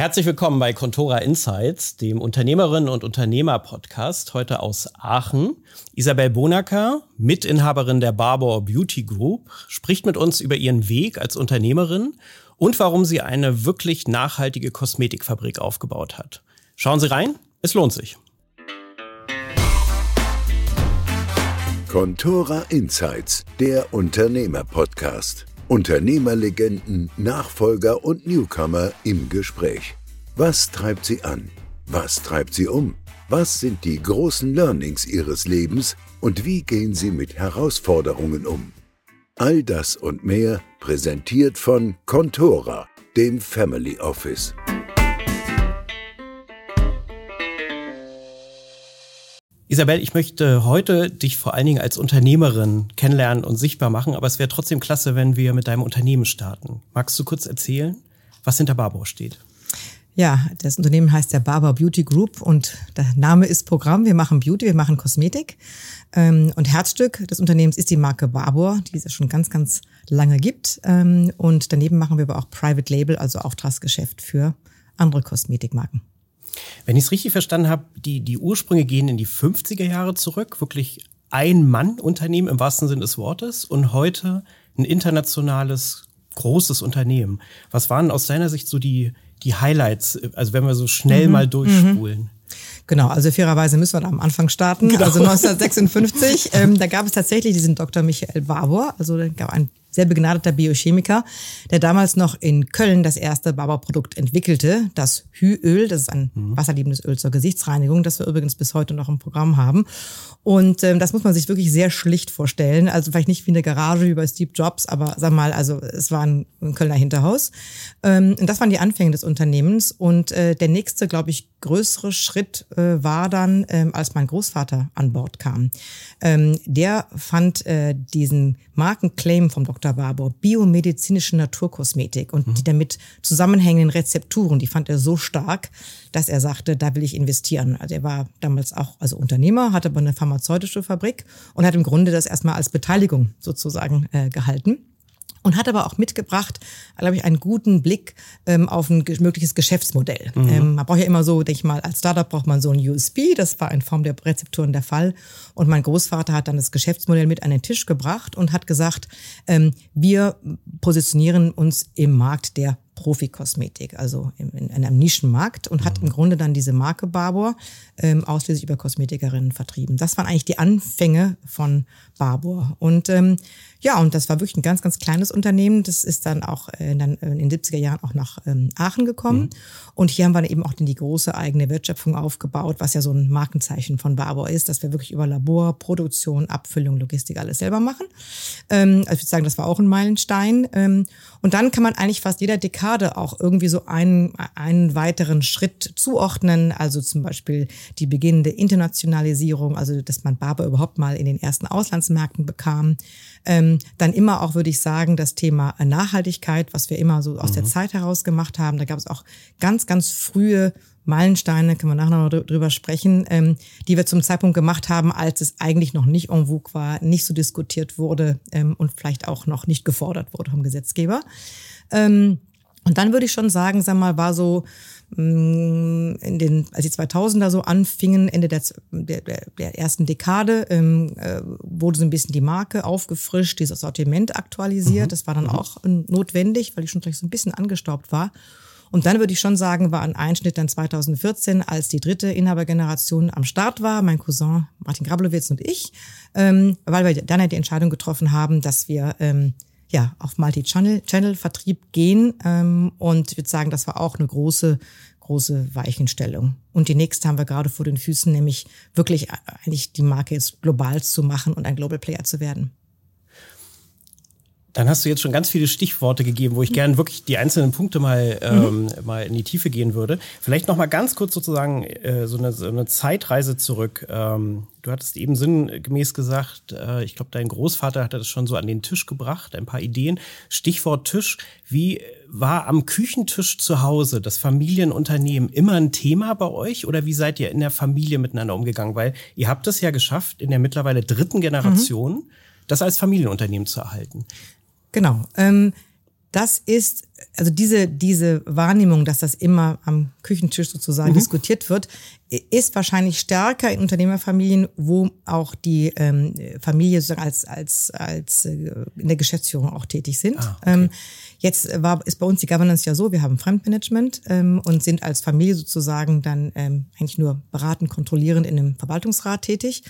Herzlich willkommen bei Contora Insights, dem Unternehmerinnen und Unternehmer Podcast, heute aus Aachen. Isabel Bonacker, Mitinhaberin der Barbour Beauty Group, spricht mit uns über ihren Weg als Unternehmerin und warum sie eine wirklich nachhaltige Kosmetikfabrik aufgebaut hat. Schauen Sie rein, es lohnt sich. Contora Insights, der Unternehmer-Podcast. Unternehmerlegenden, Nachfolger und Newcomer im Gespräch. Was treibt sie an? Was treibt sie um? Was sind die großen Learnings ihres Lebens und wie gehen sie mit Herausforderungen um? All das und mehr präsentiert von Contora, dem Family Office. Isabel, ich möchte heute dich vor allen Dingen als Unternehmerin kennenlernen und sichtbar machen, aber es wäre trotzdem klasse, wenn wir mit deinem Unternehmen starten. Magst du kurz erzählen, was hinter Barbour steht? Ja, das Unternehmen heißt der Barbour Beauty Group und der Name ist Programm. Wir machen Beauty, wir machen Kosmetik. Ähm, und Herzstück des Unternehmens ist die Marke Barbour, die es schon ganz, ganz lange gibt. Ähm, und daneben machen wir aber auch Private Label, also Auftragsgeschäft für andere Kosmetikmarken. Wenn ich es richtig verstanden habe, die, die Ursprünge gehen in die 50er Jahre zurück, wirklich ein Mann-Unternehmen im wahrsten Sinne des Wortes und heute ein internationales, großes Unternehmen. Was waren aus deiner Sicht so die, die Highlights, also wenn wir so schnell mhm. mal durchspulen? Mhm. Genau, also fairerweise müssen wir da am Anfang starten. Genau. Also 1956, ähm, da gab es tatsächlich diesen Dr. Michael Barbour, also da gab ein sehr begnadeter Biochemiker, der damals noch in Köln das erste Barberprodukt entwickelte, das Hüöl. Das ist ein mhm. wasserliebendes Öl zur Gesichtsreinigung, das wir übrigens bis heute noch im Programm haben. Und ähm, das muss man sich wirklich sehr schlicht vorstellen. Also vielleicht nicht wie eine Garage wie bei Steve Jobs, aber sag mal, also es war ein, ein Kölner Hinterhaus. Ähm, und das waren die Anfänge des Unternehmens. Und äh, der nächste, glaube ich, größere Schritt äh, war dann, ähm, als mein Großvater an Bord kam. Ähm, der fand äh, diesen Markenclaim vom Dr. Barbour, biomedizinische Naturkosmetik und mhm. die damit zusammenhängenden Rezepturen, die fand er so stark, dass er sagte, da will ich investieren. Also er war damals auch also Unternehmer, hatte aber eine pharmazeutische Fabrik und hat im Grunde das erstmal als Beteiligung sozusagen äh, gehalten und hat aber auch mitgebracht, glaube ich, einen guten Blick ähm, auf ein mögliches Geschäftsmodell. Mhm. Ähm, man braucht ja immer so, denke ich mal, als Startup braucht man so ein USB, das war in Form der Rezepturen der Fall. Und mein Großvater hat dann das Geschäftsmodell mit an den Tisch gebracht und hat gesagt, ähm, wir positionieren uns im Markt der Profikosmetik, also in, in einem Nischenmarkt und hat mhm. im Grunde dann diese Marke Barbour ähm, ausschließlich über Kosmetikerinnen vertrieben. Das waren eigentlich die Anfänge von Barbour. Und ähm, ja, und das war wirklich ein ganz, ganz kleines Unternehmen. Das ist dann auch äh, dann in den 70er Jahren auch nach ähm, Aachen gekommen. Mhm. Und hier haben wir eben auch die große eigene Wertschöpfung aufgebaut, was ja so ein Markenzeichen von Barbour ist, dass wir wirklich über Labor, Produktion, Abfüllung, Logistik alles selber machen. Ähm, also ich würde sagen, das war auch ein Meilenstein. Ähm, und dann kann man eigentlich fast jeder Dekade auch irgendwie so einen, einen weiteren Schritt zuordnen. Also zum Beispiel die beginnende Internationalisierung, also dass man Barbour überhaupt mal in den ersten Auslandsmärkten bekam. Ähm, dann immer auch, würde ich sagen, das Thema Nachhaltigkeit, was wir immer so aus mhm. der Zeit heraus gemacht haben. Da gab es auch ganz, ganz frühe Meilensteine, können wir nachher noch drüber sprechen, ähm, die wir zum Zeitpunkt gemacht haben, als es eigentlich noch nicht en vogue war, nicht so diskutiert wurde ähm, und vielleicht auch noch nicht gefordert wurde vom Gesetzgeber. Ähm, und dann würde ich schon sagen, sag mal, war so in den, als die 2000er so anfingen, Ende der, der, der ersten Dekade, ähm, äh, wurde so ein bisschen die Marke aufgefrischt, dieses Sortiment aktualisiert. Mhm. Das war dann mhm. auch notwendig, weil die schon vielleicht so ein bisschen angestaubt war. Und dann würde ich schon sagen, war ein Einschnitt dann 2014, als die dritte Inhabergeneration am Start war, mein Cousin Martin Grablowitz und ich, ähm, weil wir dann ja die Entscheidung getroffen haben, dass wir ähm, ja, auf Multi-Channel-Vertrieb gehen. Ähm, und ich würde sagen, das war auch eine große, große Weichenstellung. Und die nächste haben wir gerade vor den Füßen, nämlich wirklich äh, eigentlich die Marke jetzt global zu machen und ein Global Player zu werden. Dann hast du jetzt schon ganz viele Stichworte gegeben, wo ich gerne wirklich die einzelnen Punkte mal, ähm, mhm. mal in die Tiefe gehen würde. Vielleicht noch mal ganz kurz sozusagen äh, so, eine, so eine Zeitreise zurück. Ähm, du hattest eben sinngemäß gesagt, äh, ich glaube, dein Großvater hatte das schon so an den Tisch gebracht, ein paar Ideen. Stichwort Tisch. Wie war am Küchentisch zu Hause das Familienunternehmen immer ein Thema bei euch oder wie seid ihr in der Familie miteinander umgegangen? Weil ihr habt es ja geschafft, in der mittlerweile dritten Generation mhm. das als Familienunternehmen zu erhalten. Genau. Ähm, das ist, also diese, diese Wahrnehmung, dass das immer am Küchentisch sozusagen mhm. diskutiert wird, ist wahrscheinlich stärker in Unternehmerfamilien, wo auch die ähm, Familie sozusagen als, als, als äh, in der Geschäftsführung auch tätig sind. Ah, okay. ähm, jetzt war, ist bei uns die Governance ja so, wir haben Fremdmanagement ähm, und sind als Familie sozusagen dann ähm, eigentlich nur beratend, kontrollierend in einem Verwaltungsrat tätig.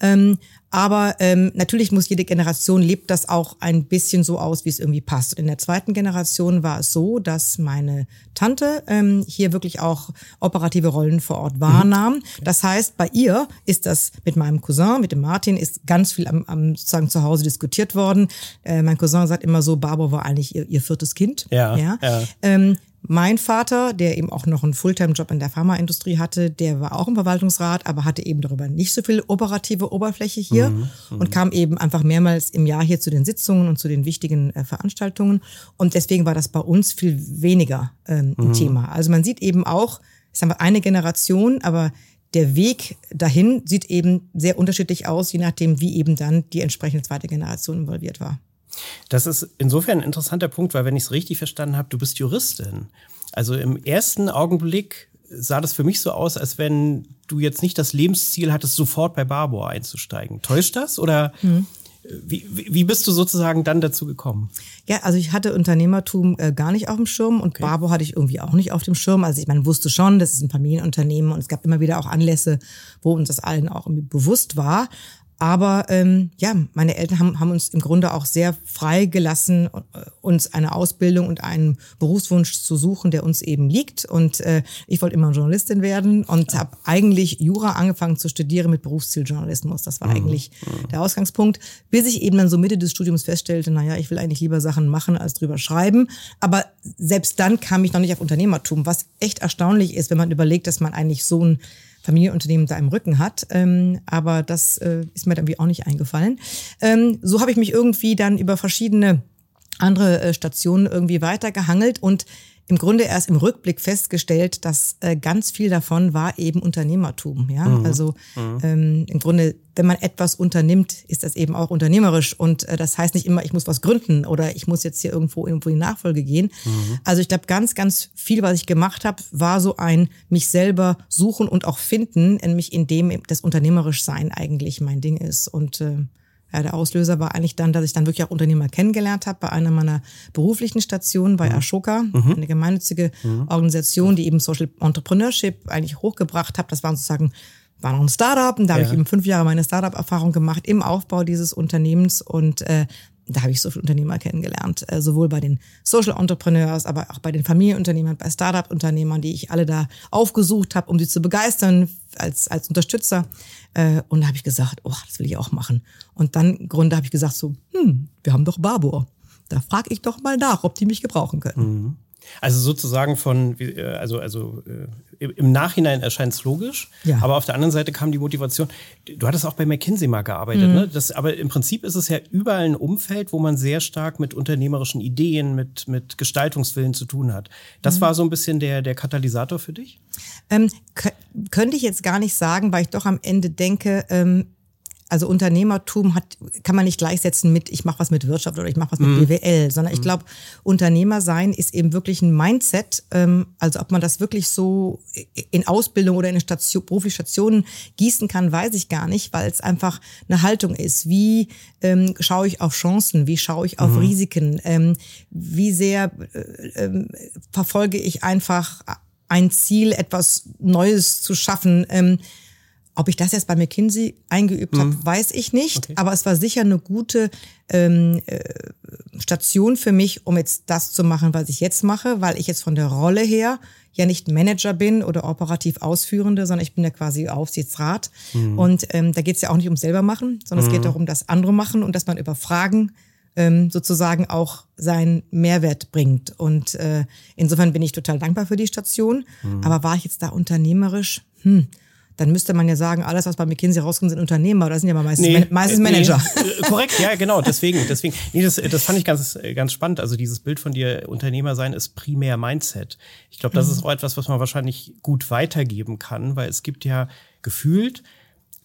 Ähm, aber ähm, natürlich muss jede Generation lebt das auch ein bisschen so aus, wie es irgendwie passt. In der zweiten Generation war es so, dass meine Tante ähm, hier wirklich auch operative Rollen vor Ort wahrnahm. Mhm. Das heißt, bei ihr ist das mit meinem Cousin, mit dem Martin, ist ganz viel am, am sozusagen zu Hause diskutiert worden. Äh, mein Cousin sagt immer so, Barbara war eigentlich ihr, ihr viertes Kind. Ja. ja. ja. Ähm, mein Vater, der eben auch noch einen Fulltime-Job in der Pharmaindustrie hatte, der war auch im Verwaltungsrat, aber hatte eben darüber nicht so viel operative Oberfläche hier mhm, mhm, und kam eben einfach mehrmals im Jahr hier zu den Sitzungen und zu den wichtigen äh, Veranstaltungen. Und deswegen war das bei uns viel weniger ähm, ein mhm. Thema. Also man sieht eben auch, es haben wir eine Generation, aber der Weg dahin sieht eben sehr unterschiedlich aus, je nachdem, wie eben dann die entsprechende zweite Generation involviert war. Das ist insofern ein interessanter Punkt, weil wenn ich es richtig verstanden habe, du bist Juristin. Also im ersten Augenblick sah das für mich so aus, als wenn du jetzt nicht das Lebensziel hattest, sofort bei Barbour einzusteigen. Täuscht das oder mhm. wie, wie bist du sozusagen dann dazu gekommen? Ja, also ich hatte Unternehmertum äh, gar nicht auf dem Schirm und okay. Barbour hatte ich irgendwie auch nicht auf dem Schirm. Also ich meine, wusste schon, das ist ein Familienunternehmen und es gab immer wieder auch Anlässe, wo uns das allen auch irgendwie bewusst war. Aber ähm, ja, meine Eltern haben, haben uns im Grunde auch sehr frei gelassen, äh, uns eine Ausbildung und einen Berufswunsch zu suchen, der uns eben liegt. Und äh, ich wollte immer Journalistin werden und ja. habe eigentlich Jura angefangen zu studieren mit Berufsziel Journalismus. Das war mhm. eigentlich mhm. der Ausgangspunkt, bis ich eben dann so Mitte des Studiums feststellte, naja, ich will eigentlich lieber Sachen machen als drüber schreiben. Aber selbst dann kam ich noch nicht auf Unternehmertum, was echt erstaunlich ist, wenn man überlegt, dass man eigentlich so ein Familienunternehmen da im Rücken hat. Ähm, aber das äh, ist mir dann irgendwie auch nicht eingefallen. Ähm, so habe ich mich irgendwie dann über verschiedene andere äh, Stationen irgendwie weitergehangelt und im Grunde erst im Rückblick festgestellt, dass äh, ganz viel davon war eben Unternehmertum. Ja, mhm. also mhm. Ähm, im Grunde, wenn man etwas unternimmt, ist das eben auch unternehmerisch und äh, das heißt nicht immer, ich muss was gründen oder ich muss jetzt hier irgendwo irgendwo in Nachfolge gehen. Mhm. Also ich glaube, ganz ganz viel, was ich gemacht habe, war so ein mich selber suchen und auch finden, nämlich in dem das unternehmerisch sein eigentlich mein Ding ist und äh, ja, der Auslöser war eigentlich dann, dass ich dann wirklich auch Unternehmer kennengelernt habe bei einer meiner beruflichen Stationen bei mhm. Ashoka, mhm. eine gemeinnützige mhm. Organisation, die eben Social Entrepreneurship eigentlich hochgebracht hat. Das waren sozusagen war noch ein Startup und da ja. habe ich eben fünf Jahre meine Startup-Erfahrung gemacht im Aufbau dieses Unternehmens und äh, da habe ich so viele Unternehmer kennengelernt, äh, sowohl bei den Social Entrepreneurs, aber auch bei den Familienunternehmern, bei Startup-Unternehmern, die ich alle da aufgesucht habe, um sie zu begeistern als, als Unterstützer. Äh, und da habe ich gesagt, oh, das will ich auch machen. Und dann im Grunde habe ich gesagt so, hm, wir haben doch Barbour. Da frage ich doch mal nach, ob die mich gebrauchen können. Mhm. Also sozusagen von, äh, also, also äh, im Nachhinein erscheint es logisch, ja. aber auf der anderen Seite kam die Motivation. Du hattest auch bei McKinsey mal gearbeitet, mhm. ne? Das, aber im Prinzip ist es ja überall ein Umfeld, wo man sehr stark mit unternehmerischen Ideen, mit, mit Gestaltungswillen zu tun hat. Das mhm. war so ein bisschen der, der Katalysator für dich? Ähm, könnte ich jetzt gar nicht sagen, weil ich doch am Ende denke, ähm, also Unternehmertum hat, kann man nicht gleichsetzen mit, ich mache was mit Wirtschaft oder ich mache was mit mhm. BWL, sondern ich mhm. glaube, Unternehmer sein ist eben wirklich ein Mindset. Ähm, also ob man das wirklich so in Ausbildung oder in Station, berufliche Stationen gießen kann, weiß ich gar nicht, weil es einfach eine Haltung ist. Wie ähm, schaue ich auf Chancen? Wie schaue ich auf mhm. Risiken? Ähm, wie sehr äh, äh, verfolge ich einfach ein Ziel, etwas Neues zu schaffen? Ähm, ob ich das jetzt bei McKinsey eingeübt mhm. habe, weiß ich nicht. Okay. Aber es war sicher eine gute ähm, äh, Station für mich, um jetzt das zu machen, was ich jetzt mache, weil ich jetzt von der Rolle her ja nicht Manager bin oder operativ Ausführende, sondern ich bin ja quasi Aufsichtsrat. Mhm. Und ähm, da geht es ja auch nicht um selber machen, sondern mhm. es geht darum, dass andere machen und dass man über Fragen ähm, sozusagen auch seinen Mehrwert bringt. Und äh, insofern bin ich total dankbar für die Station. Mhm. Aber war ich jetzt da unternehmerisch? Hm, dann müsste man ja sagen, alles, was bei McKinsey rauskommt, sind Unternehmer, aber das sind ja meistens, nee, meistens Manager. Nee, äh, korrekt, ja, genau, deswegen, deswegen. Nee, das, das fand ich ganz, ganz spannend. Also dieses Bild von dir, Unternehmer sein, ist primär Mindset. Ich glaube, das mhm. ist auch etwas, was man wahrscheinlich gut weitergeben kann, weil es gibt ja gefühlt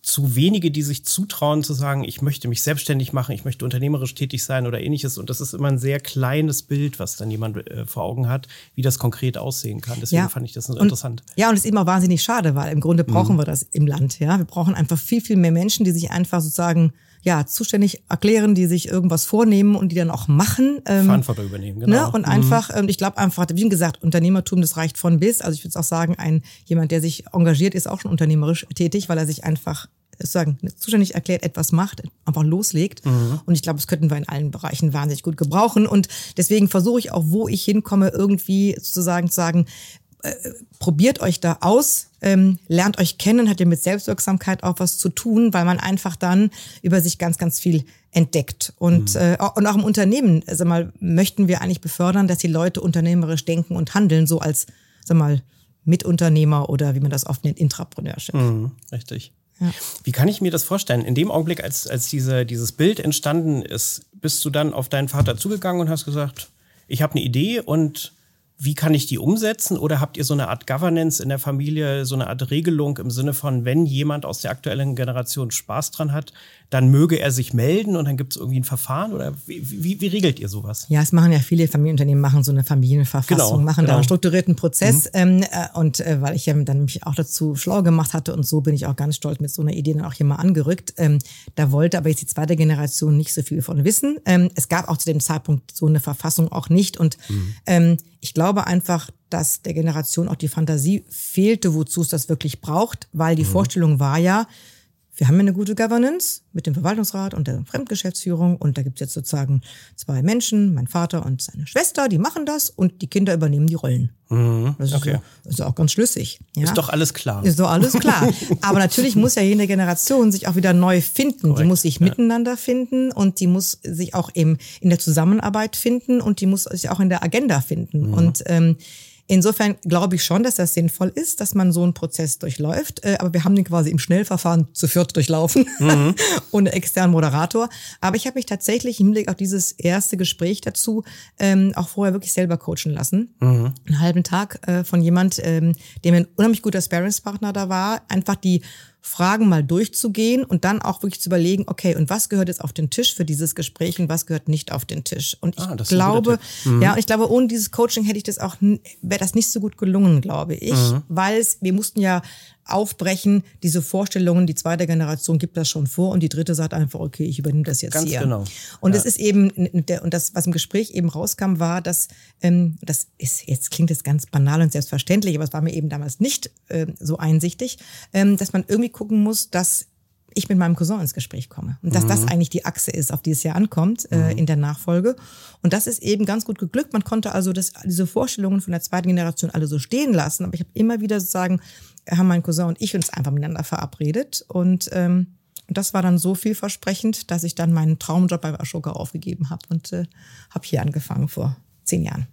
zu wenige, die sich zutrauen zu sagen, ich möchte mich selbstständig machen, ich möchte unternehmerisch tätig sein oder ähnliches. Und das ist immer ein sehr kleines Bild, was dann jemand äh, vor Augen hat, wie das konkret aussehen kann. Deswegen ja. fand ich das und, interessant. Ja, und es ist immer wahnsinnig schade, weil im Grunde brauchen mhm. wir das im Land. Ja, wir brauchen einfach viel, viel mehr Menschen, die sich einfach sozusagen ja, zuständig erklären, die sich irgendwas vornehmen und die dann auch machen. Ähm, Verantwortung übernehmen, genau. Ne? Und mhm. einfach, ähm, ich glaube einfach, wie gesagt, Unternehmertum, das reicht von bis. Also ich würde auch sagen, ein jemand, der sich engagiert, ist auch schon unternehmerisch tätig, weil er sich einfach sozusagen zuständig erklärt, etwas macht, einfach loslegt. Mhm. Und ich glaube, das könnten wir in allen Bereichen wahnsinnig gut gebrauchen. Und deswegen versuche ich auch, wo ich hinkomme, irgendwie sozusagen zu sagen, äh, probiert euch da aus, ähm, lernt euch kennen, hat ja mit Selbstwirksamkeit auch was zu tun, weil man einfach dann über sich ganz, ganz viel entdeckt. Und, mhm. äh, und auch im Unternehmen, sag mal, möchten wir eigentlich befördern, dass die Leute unternehmerisch denken und handeln, so als, sag mal, Mitunternehmer oder wie man das oft nennt, Intrapreneurship. Mhm, richtig. Ja. Wie kann ich mir das vorstellen? In dem Augenblick, als, als diese, dieses Bild entstanden ist, bist du dann auf deinen Vater zugegangen und hast gesagt, ich habe eine Idee und wie kann ich die umsetzen? Oder habt ihr so eine Art Governance in der Familie, so eine Art Regelung im Sinne von, wenn jemand aus der aktuellen Generation Spaß dran hat, dann möge er sich melden und dann gibt es irgendwie ein Verfahren? Oder wie, wie, wie, regelt ihr sowas? Ja, es machen ja viele Familienunternehmen, machen so eine Familienverfassung, genau, machen genau. da einen strukturierten Prozess. Mhm. Ähm, äh, und äh, weil ich ja dann mich auch dazu schlau gemacht hatte und so bin ich auch ganz stolz mit so einer Idee dann auch hier mal angerückt. Ähm, da wollte aber jetzt die zweite Generation nicht so viel von wissen. Ähm, es gab auch zu dem Zeitpunkt so eine Verfassung auch nicht. Und mhm. ähm, ich glaube einfach, dass der Generation auch die Fantasie fehlte, wozu es das wirklich braucht, weil die mhm. Vorstellung war ja, wir haben ja eine gute Governance mit dem Verwaltungsrat und der Fremdgeschäftsführung und da gibt's jetzt sozusagen zwei Menschen, mein Vater und seine Schwester, die machen das und die Kinder übernehmen die Rollen. Mhm, das, ist okay. so, ist auch ganz schlüssig. Ja? Ist doch alles klar. Ist doch alles klar. Aber natürlich muss ja jede Generation sich auch wieder neu finden. Korrekt, die muss sich ja. miteinander finden und die muss sich auch eben in der Zusammenarbeit finden und die muss sich auch in der Agenda finden. Mhm. Und ähm, Insofern glaube ich schon, dass das sinnvoll ist, dass man so einen Prozess durchläuft. Äh, aber wir haben den quasi im Schnellverfahren zu viert durchlaufen, mhm. ohne externen Moderator. Aber ich habe mich tatsächlich im Hinblick auf dieses erste Gespräch dazu ähm, auch vorher wirklich selber coachen lassen. Mhm. Einen halben Tag äh, von jemand, ähm, der mir ein unheimlich guter Sparringspartner da war. Einfach die Fragen mal durchzugehen und dann auch wirklich zu überlegen, okay, und was gehört jetzt auf den Tisch für dieses Gespräch und was gehört nicht auf den Tisch? Und ich ah, glaube, mhm. ja, und ich glaube, ohne dieses Coaching hätte ich das auch, wäre das nicht so gut gelungen, glaube ich, mhm. weil es, wir mussten ja aufbrechen, diese Vorstellungen, die zweite Generation gibt das schon vor und die dritte sagt einfach, okay, ich übernehme das jetzt Ganz hier. Genau. Und es ist eben, und das, was im Gespräch eben rauskam, war, dass, ähm, das ist, jetzt klingt es ganz banal und selbstverständlich, aber es war mir eben damals nicht äh, so einsichtig, ähm, dass man irgendwie gucken muss, dass ich mit meinem Cousin ins Gespräch komme. Und dass mhm. das eigentlich die Achse ist, auf die es ja ankommt äh, mhm. in der Nachfolge. Und das ist eben ganz gut geglückt. Man konnte also das, diese Vorstellungen von der zweiten Generation alle so stehen lassen. Aber ich habe immer wieder sozusagen haben mein Cousin und ich uns einfach miteinander verabredet. Und ähm, das war dann so vielversprechend, dass ich dann meinen Traumjob bei Ashoka aufgegeben habe und äh, habe hier angefangen vor zehn Jahren.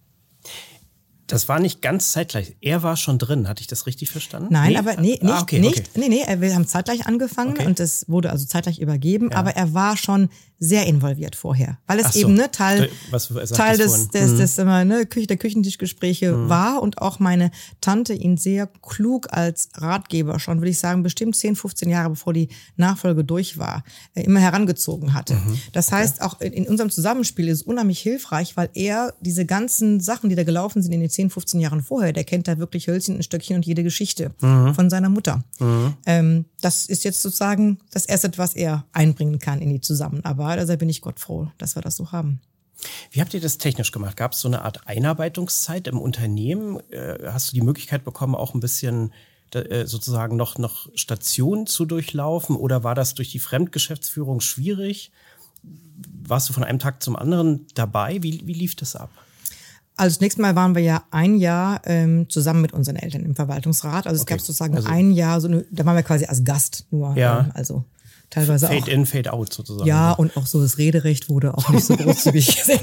Das war nicht ganz zeitgleich. Er war schon drin, hatte ich das richtig verstanden? Nein, nee? aber nee, nicht, ah, okay, nicht, okay. nee, nee, wir haben zeitgleich angefangen okay. und es wurde also zeitgleich übergeben, ja. aber er war schon sehr involviert vorher, weil es so. eben ne, Teil, Was, Teil des, des, mhm. des immer, ne, Küche, der Küchentischgespräche mhm. war und auch meine Tante ihn sehr klug als Ratgeber schon, würde ich sagen, bestimmt 10, 15 Jahre bevor die Nachfolge durch war, äh, immer herangezogen hatte. Mhm. Das heißt, auch in, in, unserem Zusammenspiel ist es unheimlich hilfreich, weil er diese ganzen Sachen, die da gelaufen sind in den 10, 15 Jahren vorher, der kennt da wirklich Hölzchen, ein Stöckchen und jede Geschichte mhm. von seiner Mutter. Mhm. Ähm, das ist jetzt sozusagen das Erste, was er einbringen kann in die Zusammenarbeit. Also bin ich Gott froh, dass wir das so haben. Wie habt ihr das technisch gemacht? Gab es so eine Art Einarbeitungszeit im Unternehmen? Äh, hast du die Möglichkeit bekommen, auch ein bisschen äh, sozusagen noch, noch Stationen zu durchlaufen? Oder war das durch die Fremdgeschäftsführung schwierig? Warst du von einem Tag zum anderen dabei? Wie, wie lief das ab? Also zunächst mal waren wir ja ein Jahr ähm, zusammen mit unseren Eltern im Verwaltungsrat. Also es okay. gab sozusagen also, ein Jahr, so eine, da waren wir quasi als Gast nur. Ja. Ähm, also teilweise Fade auch. in, Fade out sozusagen. Ja, und auch so das Rederecht wurde auch nicht so großzügig gesehen.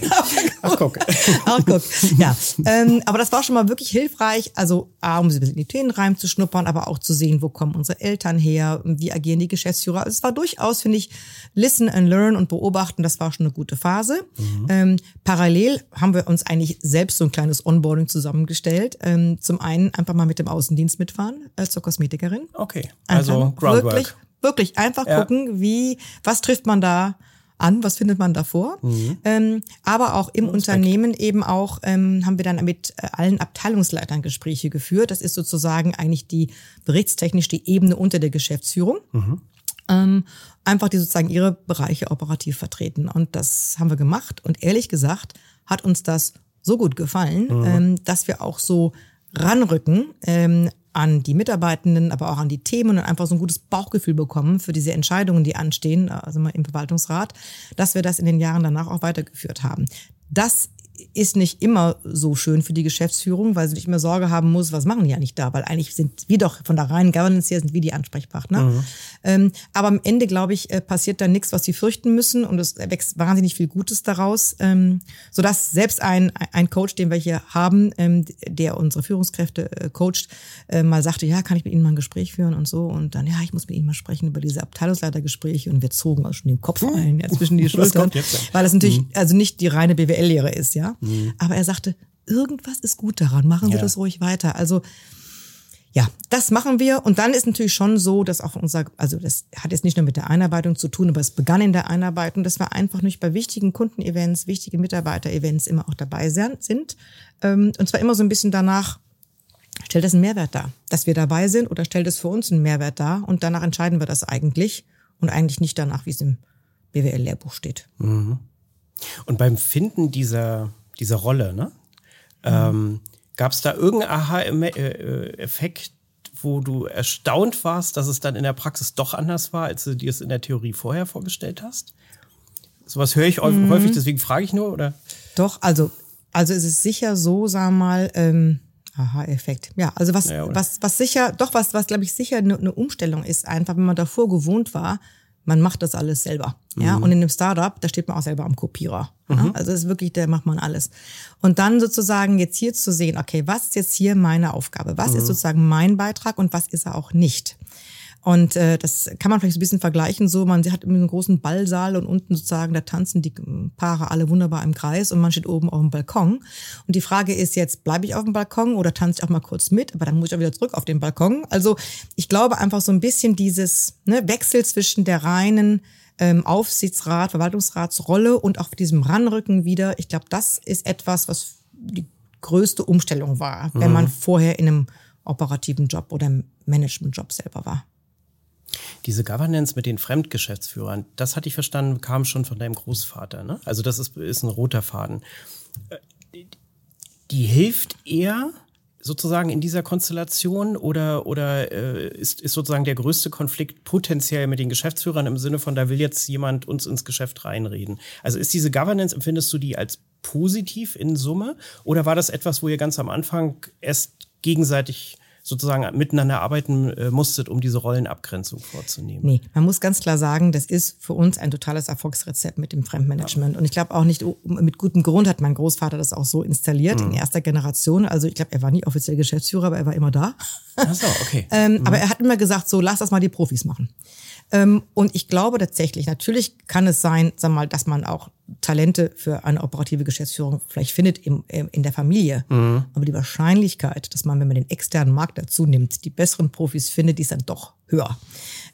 Ach guck. Ach guck. Ja, ähm, aber das war schon mal wirklich hilfreich. Also A, um ein bisschen in die Themen reinzuschnuppern, aber auch zu sehen, wo kommen unsere Eltern her, wie agieren die Geschäftsführer. Also es war durchaus, finde ich, listen and learn und beobachten. Das war schon eine gute Phase. Mhm. Ähm, parallel haben wir uns eigentlich selbst so ein kleines Onboarding zusammengestellt. Ähm, zum einen einfach mal mit dem Außendienst mitfahren als zur Kosmetikerin. Okay, also Groundwork. Wirklich Wirklich einfach Ja. gucken, wie, was trifft man da an, was findet man davor. Ähm, aber auch im Unternehmen eben auch ähm, haben wir dann mit äh, allen Abteilungsleitern Gespräche geführt. Das ist sozusagen eigentlich die berichtstechnisch die Ebene unter der Geschäftsführung. Ähm, einfach die sozusagen ihre Bereiche operativ vertreten. Und das haben wir gemacht. Und ehrlich gesagt hat uns das so gut gefallen, ähm, dass wir auch so ranrücken ähm, an die Mitarbeitenden, aber auch an die Themen und einfach so ein gutes Bauchgefühl bekommen für diese Entscheidungen, die anstehen, also mal im Verwaltungsrat, dass wir das in den Jahren danach auch weitergeführt haben. Das ist nicht immer so schön für die Geschäftsführung, weil sie nicht immer Sorge haben muss, was machen die eigentlich da, weil eigentlich sind wir doch von der reinen Governance her sind wir die Ansprechpartner. Ähm, aber am Ende, glaube ich, äh, passiert da nichts, was sie fürchten müssen und es wächst wahnsinnig viel Gutes daraus, ähm, sodass selbst ein, ein Coach, den wir hier haben, ähm, der unsere Führungskräfte äh, coacht, äh, mal sagte, ja, kann ich mit Ihnen mal ein Gespräch führen und so? Und dann, ja, ich muss mit Ihnen mal sprechen über diese Abteilungsleitergespräche und wir zogen auch schon den Kopf ein, ja, zwischen die Schultern, weil das natürlich also nicht die reine BWL-Lehre ist, ja. Aber er sagte, irgendwas ist gut daran, machen Sie Ja. das ruhig weiter. Also ja, das machen wir. Und dann ist natürlich schon so, dass auch unser, also das hat jetzt nicht nur mit der Einarbeitung zu tun, aber es begann in der Einarbeitung, dass wir einfach nicht bei wichtigen Kundenevents, wichtige Mitarbeiter-Events immer auch dabei sind. Ähm, Und zwar immer so ein bisschen danach, stellt das einen Mehrwert dar, dass wir dabei sind oder stellt es für uns einen Mehrwert dar? Und danach entscheiden wir das eigentlich und eigentlich nicht danach, wie es im BWL-Lehrbuch steht. Und beim Finden dieser, dieser Rolle, ne? Ähm, Gab es da irgendeinen Aha-Effekt, wo du erstaunt warst, dass es dann in der Praxis doch anders war, als du dir es in der Theorie vorher vorgestellt hast? Sowas höre ich häufig, häufig, deswegen frage ich nur, oder? Doch, also, also es ist sicher so, sagen wir mal, ähm, Aha-Effekt. Ja, also was, Ja, was, was sicher, doch was, was glaube ich sicher eine eine Umstellung ist, einfach, wenn man davor gewohnt war, man macht das alles selber. Ja, und in einem Startup, da steht man auch selber am Kopierer. Ja? Also es ist wirklich, da macht man alles. Und dann sozusagen jetzt hier zu sehen, okay, was ist jetzt hier meine Aufgabe? Was ist sozusagen mein Beitrag und was ist er auch nicht? Und äh, das kann man vielleicht so ein bisschen vergleichen. So, man hat irgendwie einen großen Ballsaal und unten sozusagen, da tanzen die Paare alle wunderbar im Kreis und man steht oben auf dem Balkon. Und die Frage ist jetzt, bleibe ich auf dem Balkon oder tanze ich auch mal kurz mit? Aber dann muss ich auch wieder zurück auf den Balkon. Also ich glaube einfach so ein bisschen dieses ne, Wechsel zwischen der reinen ähm, Aufsichtsrat, Verwaltungsratsrolle und auch diesem Ranrücken wieder. Ich glaube, das ist etwas, was die größte Umstellung war, wenn man vorher in einem operativen Job oder im Managementjob selber war. Diese Governance mit den Fremdgeschäftsführern, das hatte ich verstanden, kam schon von deinem Großvater. Ne? Also das ist, ist ein roter Faden. Äh, Die hilft eher sozusagen in dieser Konstellation oder, oder äh, ist, ist sozusagen der größte Konflikt potenziell mit den Geschäftsführern im Sinne von, da will jetzt jemand uns ins Geschäft reinreden? Also ist diese Governance, empfindest du die als positiv in Summe oder war das etwas, wo ihr ganz am Anfang erst gegenseitig sozusagen miteinander arbeiten äh, musstet, um diese Rollenabgrenzung vorzunehmen? Nee, man muss ganz klar sagen, das ist für uns ein totales Erfolgsrezept mit dem Fremdmanagement. Und ich glaube auch nicht, mit gutem Grund hat mein Großvater das auch so installiert in erster Generation. Also ich glaube, er war nie offiziell Geschäftsführer, aber er war immer da. Ach so, okay. Ähm, Aber er hat immer gesagt, so lass das mal die Profis machen. Ähm, und ich glaube tatsächlich, natürlich kann es sein, sag mal, dass man auch Talente für eine operative Geschäftsführung vielleicht findet im, im, in der Familie. Aber die Wahrscheinlichkeit, dass man, wenn man den externen Markt dazu nimmt, die besseren Profis findet, die ist dann doch höher.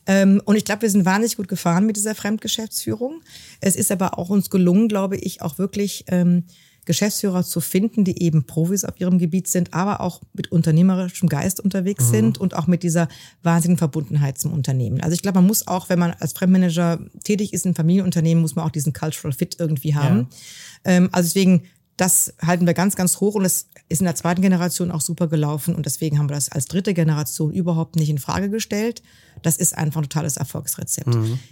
Ähm, und ich glaube, wir sind wahnsinnig gut gefahren mit dieser Fremdgeschäftsführung. Es ist aber auch uns gelungen, glaube ich, auch wirklich ähm, Geschäftsführer zu finden, die eben Profis auf ihrem Gebiet sind, aber auch mit unternehmerischem Geist unterwegs sind und auch mit dieser wahnsinnigen Verbundenheit zum Unternehmen. Also ich glaube, man muss auch, wenn man als Fremdmanager tätig ist in Familienunternehmen, muss man auch diesen Cultural Fit irgendwie haben. Ähm, also deswegen, das halten wir ganz, ganz hoch und es ist in der zweiten Generation auch super gelaufen und deswegen haben wir das als dritte Generation überhaupt nicht in Frage gestellt. Das ist einfach ein totales Erfolgsrezept.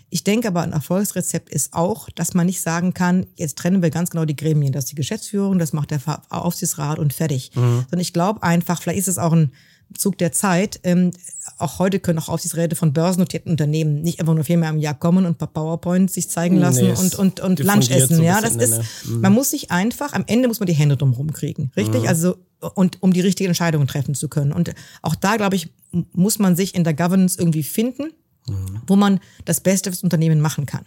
Ich denke aber, ein Erfolgsrezept ist auch, dass man nicht sagen kann, jetzt trennen wir ganz genau die Gremien. Das ist die Geschäftsführung, das macht der Aufsichtsrat und fertig. Sondern ich glaube einfach, vielleicht ist es auch ein Zug der Zeit. Ähm, auch heute können auch Aufsichtsräte von börsennotierten Unternehmen nicht einfach nur viermal im Jahr kommen und ein paar PowerPoint sich zeigen lassen Nee, und, und, und Lunch essen. so ja, das ist, der- man muss sich einfach, am Ende muss man die Hände drum rumkriegen. Richtig? Also, und um die richtigen Entscheidungen treffen zu können. Und auch da, glaube ich, muss man sich in der Governance irgendwie finden. Wo man das Beste fürs Unternehmen machen kann.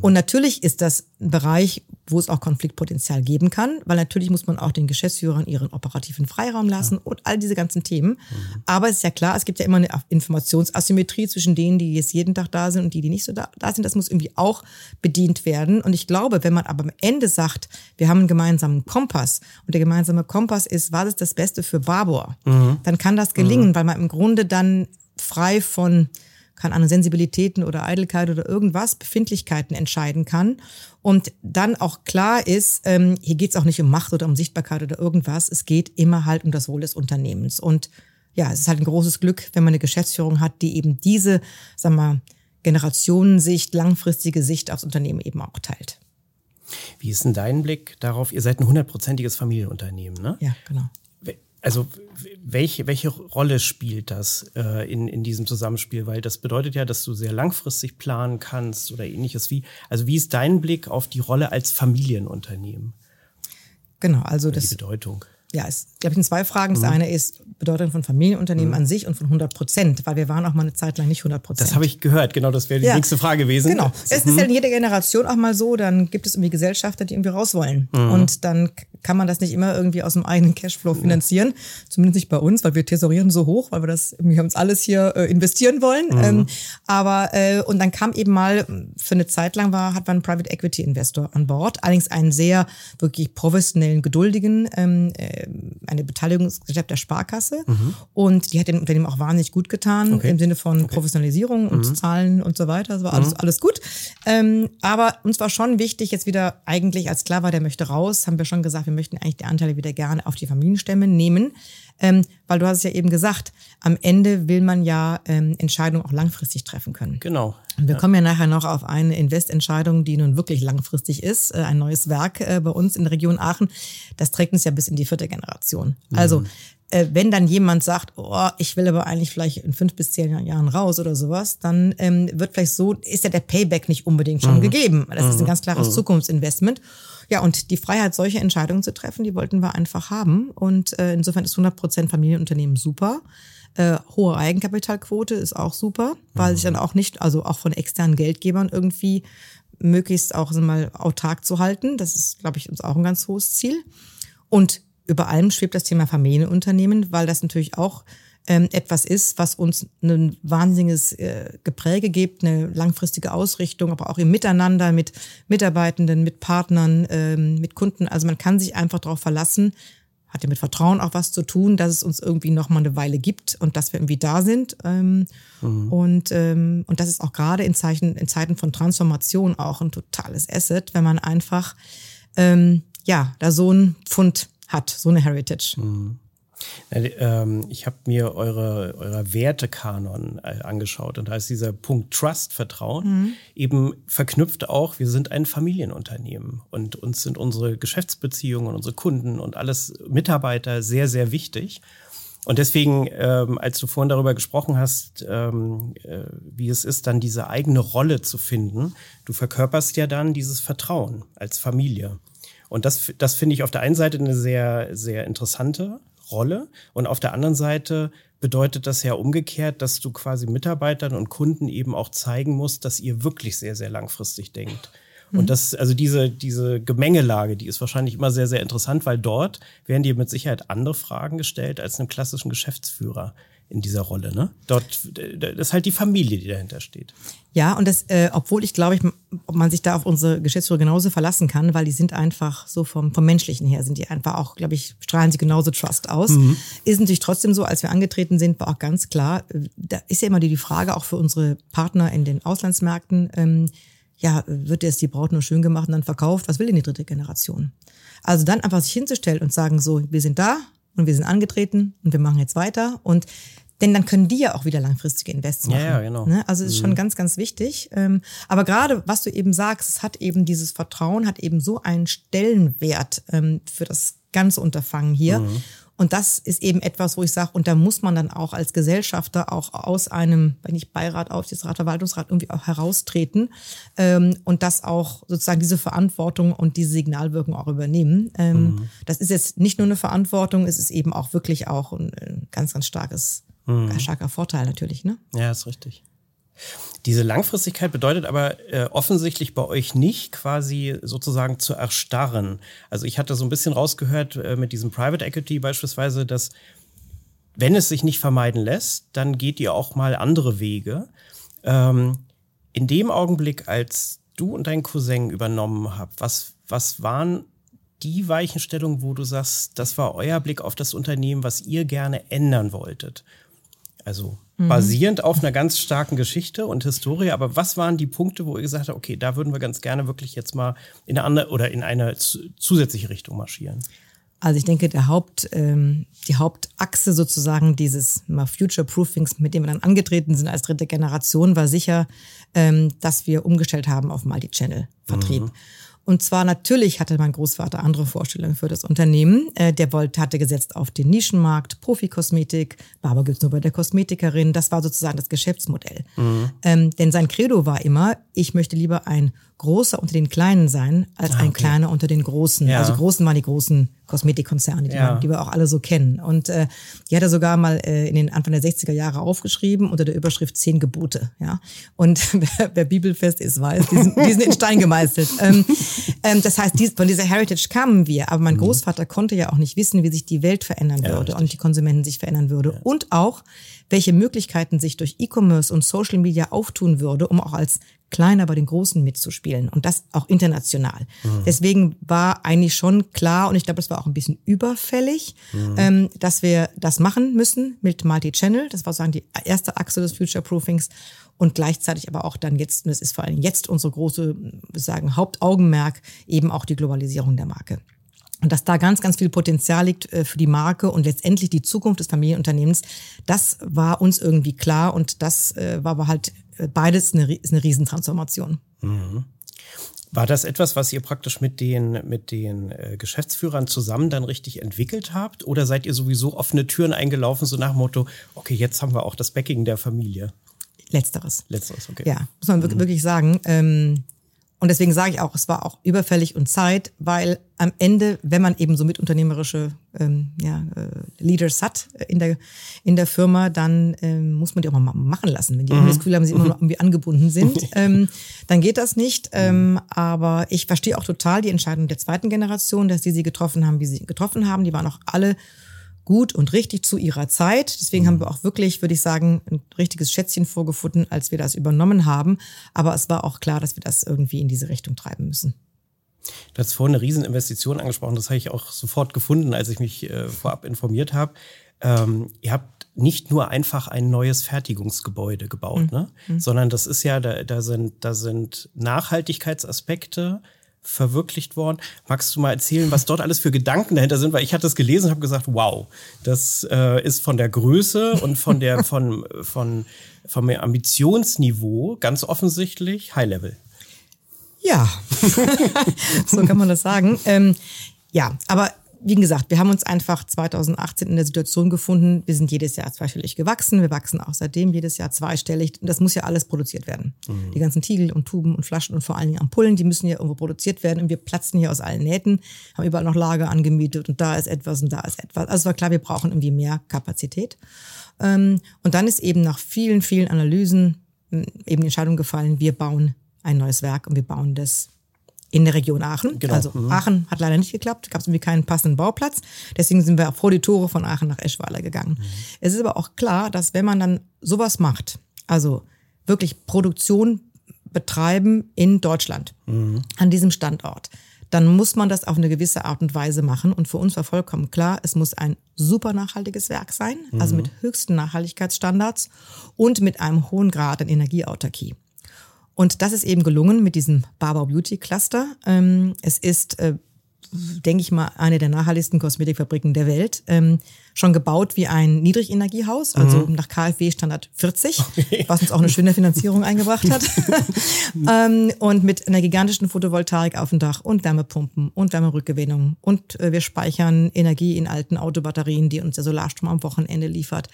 Und natürlich ist das ein Bereich, wo es auch Konfliktpotenzial geben kann, weil natürlich muss man auch den Geschäftsführern ihren operativen Freiraum lassen ja. und all diese ganzen Themen. Mhm. Aber es ist ja klar, es gibt ja immer eine Informationsasymmetrie zwischen denen, die jetzt jeden Tag da sind und die, die nicht so da, da sind. Das muss irgendwie auch bedient werden. Und ich glaube, wenn man aber am Ende sagt, wir haben einen gemeinsamen Kompass und der gemeinsame Kompass ist, was ist das Beste für Barbour, mhm. dann kann das gelingen, mhm. weil man im Grunde dann frei von kann an Sensibilitäten oder Eitelkeit oder irgendwas, Befindlichkeiten entscheiden kann. Und dann auch klar ist, ähm, hier geht es auch nicht um Macht oder um Sichtbarkeit oder irgendwas. Es geht immer halt um das Wohl des Unternehmens. Und ja, es ist halt ein großes Glück, wenn man eine Geschäftsführung hat, die eben diese, sag mal, Generationensicht, langfristige Sicht aufs Unternehmen eben auch teilt. Wie ist denn dein Blick darauf? Ihr seid ein hundertprozentiges Familienunternehmen, ne? Ja, genau. Also welche, welche Rolle spielt das äh, in, in diesem Zusammenspiel? Weil das bedeutet ja, dass du sehr langfristig planen kannst oder ähnliches. Wie, also wie ist dein Blick auf die Rolle als Familienunternehmen? Genau, also das. Die Bedeutung ja, es glaube ich sind zwei Fragen. Das mhm. eine ist Bedeutung von Familienunternehmen mhm. an sich und von 100 Prozent, weil wir waren auch mal eine Zeit lang nicht 100 Prozent. Das habe ich gehört, genau, das wäre die ja. nächste Frage gewesen. Genau, es mhm. ist ja in jeder Generation auch mal so, dann gibt es irgendwie Gesellschafter, die irgendwie raus wollen. Mhm. Und dann kann man das nicht immer irgendwie aus dem eigenen Cashflow finanzieren, zumindest nicht bei uns, weil wir tesorieren so hoch, weil wir das, wir uns alles hier äh, investieren wollen. Mhm. Ähm, aber, äh, und dann kam eben mal, für eine Zeit lang war, hat man einen Private Equity Investor an Bord, allerdings einen sehr wirklich professionellen, geduldigen, ähm, äh, eine Beteiligungsgeschäft der Sparkasse. Mhm. Und die hat dem Unternehmen auch wahnsinnig gut getan okay. im Sinne von okay. Professionalisierung und mhm. Zahlen und so weiter. Das war alles, mhm. alles gut. Ähm, aber uns war schon wichtig, jetzt wieder eigentlich, als klar war, der möchte raus, haben wir schon gesagt, wir möchten eigentlich die Anteile wieder gerne auf die Familienstämme nehmen. Ähm, weil du hast es ja eben gesagt, am Ende will man ja ähm, Entscheidungen auch langfristig treffen können. Genau. Und wir ja. kommen ja nachher noch auf eine Investentscheidung, die nun wirklich langfristig ist, äh, ein neues Werk äh, bei uns in der Region Aachen. Das trägt uns ja bis in die vierte Generation. Mhm. Also äh, wenn dann jemand sagt, oh, ich will aber eigentlich vielleicht in fünf bis zehn Jahren raus oder sowas, dann ähm, wird vielleicht so, ist ja der Payback nicht unbedingt schon mhm. gegeben. Das mhm. ist ein mhm. ganz klares mhm. Zukunftsinvestment. Ja, und die Freiheit, solche Entscheidungen zu treffen, die wollten wir einfach haben. Und äh, insofern ist 100 Prozent Familienunternehmen super. Äh, hohe Eigenkapitalquote ist auch super, weil mhm. sich dann auch nicht, also auch von externen Geldgebern irgendwie möglichst auch so mal autark zu halten. Das ist, glaube ich, uns auch ein ganz hohes Ziel. Und über allem schwebt das Thema Familienunternehmen, weil das natürlich auch ähm, etwas ist, was uns ein wahnsinniges äh, Gepräge gibt, eine langfristige Ausrichtung, aber auch im Miteinander mit Mitarbeitenden, mit Partnern, ähm, mit Kunden. Also man kann sich einfach darauf verlassen, hat ja mit Vertrauen auch was zu tun, dass es uns irgendwie noch mal eine Weile gibt und dass wir irgendwie da sind. Ähm, mhm. und, ähm, und das ist auch gerade in, Zeichen, in Zeiten von Transformation auch ein totales Asset, wenn man einfach ähm, ja da so ein Pfund hat, so eine Heritage. Mhm. Ähm, ich habe mir eure, eure Wertekanon äh, angeschaut und da ist dieser Punkt Trust, Vertrauen, mhm. eben verknüpft auch, wir sind ein Familienunternehmen und uns sind unsere Geschäftsbeziehungen und unsere Kunden und alles Mitarbeiter sehr, sehr wichtig. Und deswegen, ähm, als du vorhin darüber gesprochen hast, ähm, äh, wie es ist, dann diese eigene Rolle zu finden, du verkörperst ja dann dieses Vertrauen als Familie. Und das, das finde ich auf der einen Seite eine sehr, sehr interessante Rolle. Und auf der anderen Seite bedeutet das ja umgekehrt, dass du quasi Mitarbeitern und Kunden eben auch zeigen musst, dass ihr wirklich sehr, sehr langfristig denkt. Und mhm. das, also diese, diese Gemengelage, die ist wahrscheinlich immer sehr, sehr interessant, weil dort werden dir mit Sicherheit andere Fragen gestellt als einem klassischen Geschäftsführer in dieser Rolle. Ne? Dort, das ist halt die Familie, die dahinter steht. Ja, und das, äh, obwohl ich glaube, ich, ob man sich da auf unsere Geschäftsführer genauso verlassen kann, weil die sind einfach so vom, vom Menschlichen her, sind die einfach auch, glaube ich, strahlen sie genauso Trust aus. Mhm. Ist natürlich trotzdem so, als wir angetreten sind, war auch ganz klar, äh, da ist ja immer die Frage auch für unsere Partner in den Auslandsmärkten, ähm, ja, wird jetzt die Braut nur schön gemacht und dann verkauft? Was will denn die dritte Generation? Also dann einfach sich hinzustellen und sagen so, wir sind da, und wir sind angetreten und wir machen jetzt weiter. Und denn dann können die ja auch wieder langfristige Invests machen. Ja, ja genau. Ne? Also es ist mhm. schon ganz, ganz wichtig. Ähm, aber gerade, was du eben sagst, es hat eben dieses Vertrauen, hat eben so einen Stellenwert ähm, für das ganze Unterfangen hier. Mhm. Und das ist eben etwas, wo ich sage, und da muss man dann auch als Gesellschafter auch aus einem, wenn ich Beirat, Aufsichtsrat, Verwaltungsrat irgendwie auch heraustreten ähm, und das auch sozusagen diese Verantwortung und diese Signalwirkung auch übernehmen. Ähm, mhm. Das ist jetzt nicht nur eine Verantwortung, es ist eben auch wirklich auch ein, ein ganz, ganz starkes, mhm. starker Vorteil natürlich. Ne? Ja, ist richtig. Diese Langfristigkeit bedeutet aber äh, offensichtlich bei euch nicht quasi sozusagen zu erstarren. Also ich hatte so ein bisschen rausgehört äh, mit diesem Private Equity beispielsweise, dass wenn es sich nicht vermeiden lässt, dann geht ihr auch mal andere Wege. Ähm, in dem Augenblick, als du und dein Cousin übernommen habt, was, was waren die Weichenstellungen, wo du sagst, das war euer Blick auf das Unternehmen, was ihr gerne ändern wolltet? Also mhm. basierend auf einer ganz starken Geschichte und Historie, aber was waren die Punkte, wo ihr gesagt habt, okay, da würden wir ganz gerne wirklich jetzt mal in eine andere oder in eine zusätzliche Richtung marschieren? Also ich denke, der Haupt, ähm, die Hauptachse sozusagen dieses Future Proofings, mit dem wir dann angetreten sind als dritte Generation, war sicher, ähm, dass wir umgestellt haben auf Multi-Channel-Vertrieb. Mhm. Und zwar natürlich hatte mein Großvater andere Vorstellungen für das Unternehmen. Äh, der wollte, hatte gesetzt auf den Nischenmarkt, Profikosmetik, Barber gibt's nur bei der Kosmetikerin. Das war sozusagen das Geschäftsmodell. Mhm. Ähm, denn sein Credo war immer, ich möchte lieber ein großer unter den Kleinen sein, als ah, okay. ein kleiner unter den Großen. Ja. Also Großen waren die großen Kosmetikkonzerne, die, ja. wir, die wir auch alle so kennen. Und äh, die hat er sogar mal äh, in den Anfang der 60er Jahre aufgeschrieben unter der Überschrift Zehn Gebote. Ja, Und wer, wer bibelfest ist, weiß, die sind, die sind in Stein gemeißelt. ähm, ähm, das heißt, dies, von dieser Heritage kamen wir, aber mein mhm. Großvater konnte ja auch nicht wissen, wie sich die Welt verändern ja, würde richtig. und die Konsumenten sich verändern würde. Ja. Und auch, welche Möglichkeiten sich durch E-Commerce und Social Media auftun würde, um auch als Kleiner bei den Großen mitzuspielen und das auch international. Mhm. Deswegen war eigentlich schon klar und ich glaube, das war auch ein bisschen überfällig, mhm. ähm, dass wir das machen müssen mit Multi-Channel. Das war sozusagen die erste Achse des Future Proofings und gleichzeitig aber auch dann jetzt, und das ist vor allem jetzt unsere große, sagen, Hauptaugenmerk, eben auch die Globalisierung der Marke. Und dass da ganz, ganz viel Potenzial liegt äh, für die Marke und letztendlich die Zukunft des Familienunternehmens, das war uns irgendwie klar und das äh, war aber halt beides eine, ist eine Riesentransformation. Mhm. War das etwas, was ihr praktisch mit den, mit den Geschäftsführern zusammen dann richtig entwickelt habt? Oder seid ihr sowieso offene Türen eingelaufen, so nach dem Motto, okay, jetzt haben wir auch das Backing der Familie? Letzteres. Letzteres, okay. Ja, muss man mhm. wirklich sagen. Ähm, und deswegen sage ich auch, es war auch überfällig und Zeit, weil am Ende, wenn man eben so mitunternehmerische ähm, ja, äh, Leaders hat in der, in der Firma, dann ähm, muss man die auch mal machen lassen. Wenn die mhm. das Gefühl haben, sie immer noch irgendwie angebunden sind, ähm, dann geht das nicht. Ähm, aber ich verstehe auch total die Entscheidung der zweiten Generation, dass die sie getroffen haben, wie sie getroffen haben. Die waren auch alle gut und richtig zu ihrer Zeit. Deswegen haben wir auch wirklich, würde ich sagen, ein richtiges Schätzchen vorgefunden, als wir das übernommen haben. Aber es war auch klar, dass wir das irgendwie in diese Richtung treiben müssen. Du hast vorhin eine Rieseninvestition angesprochen. Das habe ich auch sofort gefunden, als ich mich äh, vorab informiert habe. Ähm, ihr habt nicht nur einfach ein neues Fertigungsgebäude gebaut, mhm. ne? Mhm. sondern das ist ja, da, da, sind, da sind Nachhaltigkeitsaspekte verwirklicht worden. Magst du mal erzählen, was dort alles für Gedanken dahinter sind? Weil ich hatte es gelesen und habe gesagt, wow, das äh, ist von der Größe und von der von von vom Ambitionsniveau ganz offensichtlich High Level. Ja, so kann man das sagen. Ähm, ja, aber wie gesagt, wir haben uns einfach 2018 in der Situation gefunden, wir sind jedes Jahr zweistellig gewachsen, wir wachsen auch seitdem jedes Jahr zweistellig. Und das muss ja alles produziert werden. Mhm. Die ganzen Tiegel und Tuben und Flaschen und vor allen Dingen Ampullen, die müssen ja irgendwo produziert werden. Und wir platzen hier aus allen Nähten, haben überall noch Lager angemietet und da ist etwas und da ist etwas. Also es war klar, wir brauchen irgendwie mehr Kapazität. Ähm, und dann ist eben nach vielen, vielen Analysen hm, eben die Entscheidung gefallen, wir bauen ein neues Werk und wir bauen das in der Region Aachen. Genau. Also mhm. Aachen hat leider nicht geklappt, gab es irgendwie keinen passenden Bauplatz. Deswegen sind wir vor die Tore von Aachen nach Eschweiler gegangen. Mhm. Es ist aber auch klar, dass wenn man dann sowas macht, also wirklich Produktion betreiben in Deutschland, mhm. an diesem Standort, dann muss man das auf eine gewisse Art und Weise machen. Und für uns war vollkommen klar, es muss ein super nachhaltiges Werk sein, also mhm. mit höchsten Nachhaltigkeitsstandards und mit einem hohen Grad an Energieautarkie. Und das ist eben gelungen mit diesem Barber Beauty Cluster. Ähm, es ist, äh, denke ich mal, eine der nachhaltigsten Kosmetikfabriken der Welt. Ähm, schon gebaut wie ein Niedrigenergiehaus, also mhm. nach KfW Standard 40, okay. was uns auch eine schöne Finanzierung eingebracht hat. ähm, und mit einer gigantischen Photovoltaik auf dem Dach und Wärmepumpen und Wärmerückgewinnung. Und äh, wir speichern Energie in alten Autobatterien, die uns der Solarstrom am Wochenende liefert.